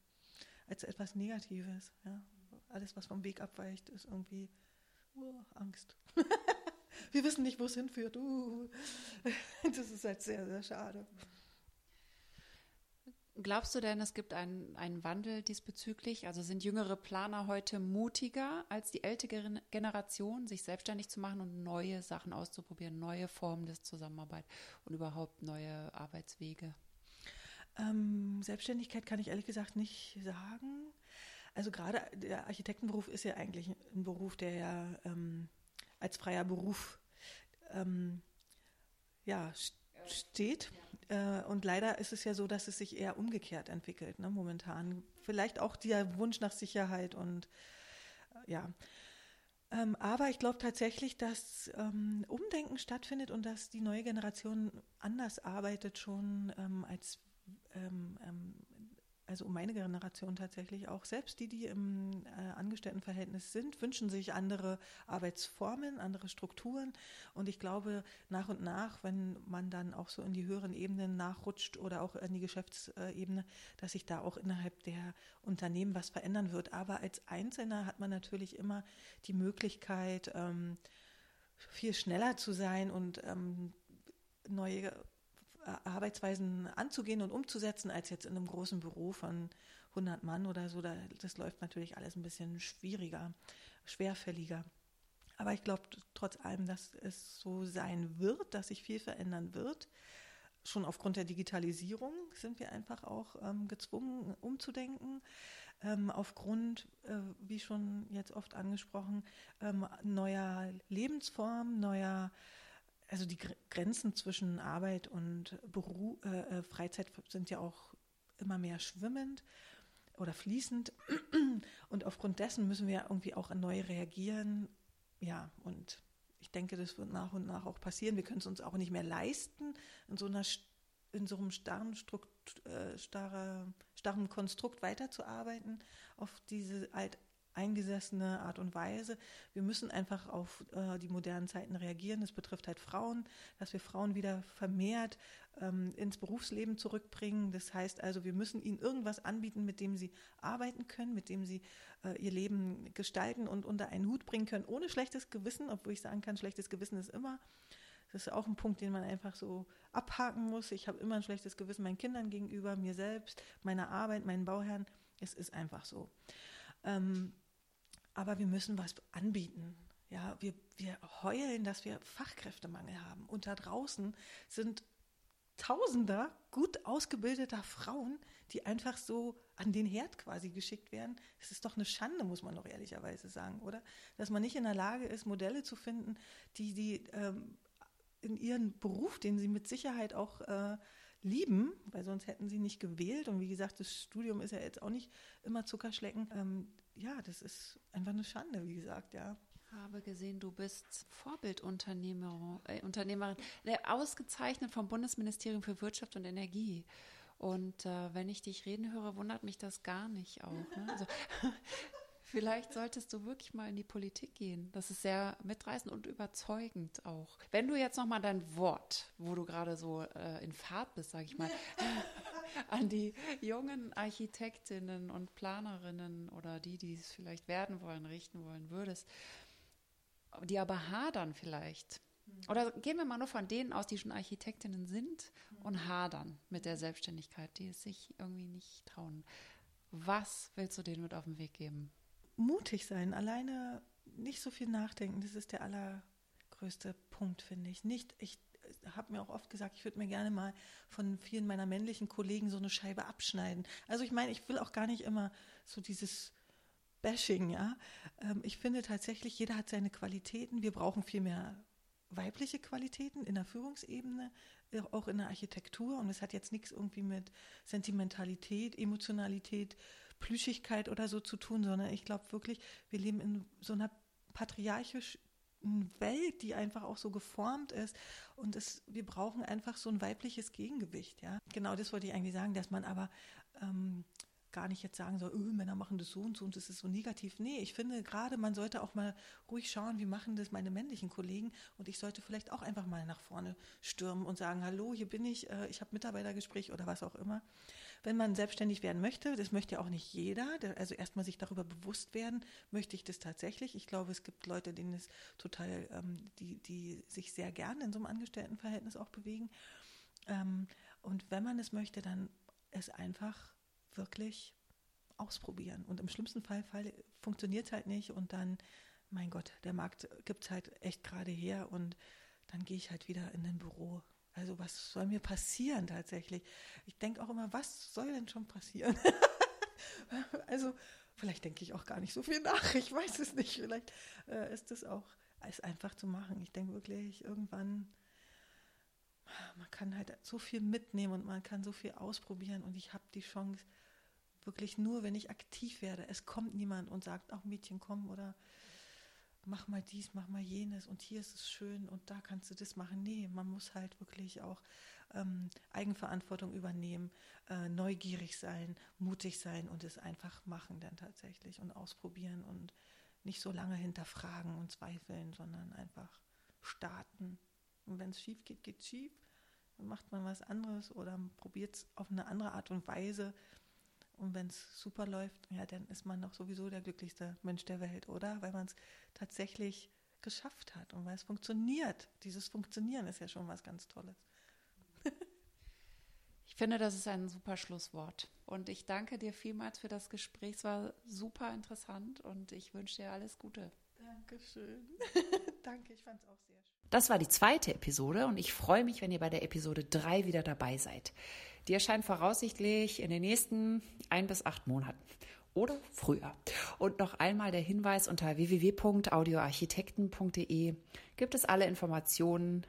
als etwas Negatives. Ja. Alles, was vom Weg abweicht, ist irgendwie uh, Angst. Wir wissen nicht, wo es hinführt. Uh. Das ist halt sehr, sehr schade. Glaubst du denn, es gibt einen, einen Wandel diesbezüglich? Also sind jüngere Planer heute mutiger als die ältere Generation, sich selbstständig zu machen und neue Sachen auszuprobieren, neue Formen des Zusammenarbeit und überhaupt neue Arbeitswege? Ähm, Selbstständigkeit kann ich ehrlich gesagt nicht sagen. Also gerade der Architektenberuf ist ja eigentlich ein Beruf, der ja ähm, als freier Beruf ähm, ja, steht. Äh, und leider ist es ja so, dass es sich eher umgekehrt entwickelt, ne, momentan. Vielleicht auch der Wunsch nach Sicherheit und äh, ja. Ähm, aber ich glaube tatsächlich, dass ähm, Umdenken stattfindet und dass die neue Generation anders arbeitet schon ähm, als ähm, ähm, also um meine Generation tatsächlich auch, selbst die, die im äh, Angestelltenverhältnis sind, wünschen sich andere Arbeitsformen, andere Strukturen. Und ich glaube, nach und nach, wenn man dann auch so in die höheren Ebenen nachrutscht oder auch in die Geschäftsebene, dass sich da auch innerhalb der Unternehmen was verändern wird. Aber als Einzelner hat man natürlich immer die Möglichkeit, ähm, viel schneller zu sein und ähm, neue Arbeitsweisen anzugehen und umzusetzen, als jetzt in einem großen Büro von 100 Mann oder so. das läuft natürlich alles ein bisschen schwieriger, schwerfälliger. Aber ich glaube trotz allem, dass es so sein wird, dass sich viel verändern wird. Schon aufgrund der Digitalisierung sind wir einfach auch ähm, gezwungen, umzudenken. Ähm, aufgrund, äh, wie schon jetzt oft angesprochen, ähm, neuer Lebensformen, neuer also die Grenzen zwischen Arbeit und Beruf, äh, äh, Freizeit sind ja auch immer mehr schwimmend oder fließend. Und aufgrund dessen müssen wir irgendwie auch neu reagieren. Ja, und ich denke, das wird nach und nach auch passieren. Wir können es uns auch nicht mehr leisten, in so einer in so einem starren, Strukt, äh, starre, starren Konstrukt weiterzuarbeiten, auf diese alt eingesessene Art und Weise. Wir müssen einfach auf äh, die modernen Zeiten reagieren. Das betrifft halt Frauen, dass wir Frauen wieder vermehrt ähm, ins Berufsleben zurückbringen. Das heißt also, wir müssen ihnen irgendwas anbieten, mit dem sie arbeiten können, mit dem sie äh, ihr Leben gestalten und unter einen Hut bringen können, ohne schlechtes Gewissen, obwohl ich sagen kann, schlechtes Gewissen ist immer. Das ist auch ein Punkt, den man einfach so abhaken muss. Ich habe immer ein schlechtes Gewissen meinen Kindern gegenüber, mir selbst, meiner Arbeit, meinen Bauherren. Es ist einfach so. Ähm, aber wir müssen was anbieten. Ja, wir, wir heulen, dass wir Fachkräftemangel haben. Und da draußen sind Tausender gut ausgebildeter Frauen, die einfach so an den Herd quasi geschickt werden. Es ist doch eine Schande, muss man doch ehrlicherweise sagen, oder? Dass man nicht in der Lage ist, Modelle zu finden, die die ähm, in ihren Beruf, den sie mit Sicherheit auch äh, lieben, weil sonst hätten sie nicht gewählt. Und wie gesagt, das Studium ist ja jetzt auch nicht immer Zuckerschlecken. Ähm, ja, das ist einfach eine Schande, wie gesagt, ja. Ich habe gesehen, du bist Vorbildunternehmerin, äh, Unternehmerin, äh, ausgezeichnet vom Bundesministerium für Wirtschaft und Energie. Und äh, wenn ich dich reden höre, wundert mich das gar nicht auch. Ne? Also, vielleicht solltest du wirklich mal in die Politik gehen. Das ist sehr mitreißend und überzeugend auch. Wenn du jetzt noch mal dein Wort, wo du gerade so äh, in Fahrt bist, sage ich mal, an die jungen Architektinnen und Planerinnen oder die, die es vielleicht werden wollen, richten wollen würdest, die aber hadern vielleicht. Oder gehen wir mal nur von denen aus, die schon Architektinnen sind und hadern mit der Selbstständigkeit, die es sich irgendwie nicht trauen. Was willst du denen mit auf den Weg geben? Mutig sein, alleine nicht so viel nachdenken, das ist der aller größte Punkt, finde ich. Nicht, ich habe mir auch oft gesagt, ich würde mir gerne mal von vielen meiner männlichen Kollegen so eine Scheibe abschneiden. Also ich meine, ich will auch gar nicht immer so dieses Bashing, ja. Ähm, ich finde tatsächlich, jeder hat seine Qualitäten. Wir brauchen viel mehr weibliche Qualitäten in der Führungsebene, äh, auch in der Architektur. Und es hat jetzt nichts irgendwie mit Sentimentalität, Emotionalität, Plüschigkeit oder so zu tun, sondern ich glaube wirklich, wir leben in so einer patriarchischen Welt, die einfach auch so geformt ist. Und es, wir brauchen einfach so ein weibliches Gegengewicht, ja. Genau das wollte ich eigentlich sagen, dass man aber ähm, gar nicht jetzt sagen soll, öh, Männer machen das so und so und das ist so negativ. Nee, ich finde gerade, man sollte auch mal ruhig schauen, wie machen das meine männlichen Kollegen und ich sollte vielleicht auch einfach mal nach vorne stürmen und sagen, hallo, hier bin ich, äh, ich habe Mitarbeitergespräch oder was auch immer. Wenn man selbstständig werden möchte, das möchte ja auch nicht jeder, also erstmal sich darüber bewusst werden, möchte ich das tatsächlich. Ich glaube, es gibt Leute, denen es total, ähm, die, die sich sehr gerne in so einem Angestelltenverhältnis auch bewegen. Ähm, und wenn man es möchte, dann es einfach wirklich ausprobieren. Und im schlimmsten Fall, Fall funktioniert es halt nicht und dann, mein Gott, der Markt gibt es halt echt gerade her und dann gehe ich halt wieder in ein Büro. Also was soll mir passieren tatsächlich? Ich denke auch immer, was soll denn schon passieren? also vielleicht denke ich auch gar nicht so viel nach. Ich weiß es nicht. Vielleicht äh, ist das auch ist einfach zu machen. Ich denke wirklich, irgendwann man kann halt so viel mitnehmen und man kann so viel ausprobieren und ich habe die Chance, wirklich nur, wenn ich aktiv werde. Es kommt niemand und sagt, ach Mädchen, komm oder mach mal dies, mach mal jenes und hier ist es schön und da kannst du das machen. Nee, man muss halt wirklich auch ähm, Eigenverantwortung übernehmen, äh, neugierig sein, mutig sein und es einfach machen dann tatsächlich und ausprobieren und nicht so lange hinterfragen und zweifeln, sondern einfach starten. Und wenn es schief geht, geht es schief. Dann macht man was anderes oder probiert es auf eine andere Art und Weise. Und wenn es super läuft, ja, dann ist man doch sowieso der glücklichste Mensch der Welt, oder? Weil man es tatsächlich geschafft hat und weil es funktioniert. Dieses Funktionieren ist ja schon was ganz Tolles. ich finde, das ist ein super Schlusswort. Und ich danke dir vielmals für das Gespräch. Es war super interessant und ich wünsche dir alles Gute. Dankeschön. Danke, ich fand es auch sehr schön. Das war die zweite Episode und ich freue mich, wenn ihr bei der Episode 3 wieder dabei seid. Die erscheint voraussichtlich in den nächsten ein bis acht Monaten oder früher. Und noch einmal der Hinweis unter www.audioarchitekten.de gibt es alle Informationen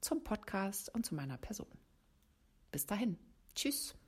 zum Podcast und zu meiner Person. Bis dahin. Tschüss.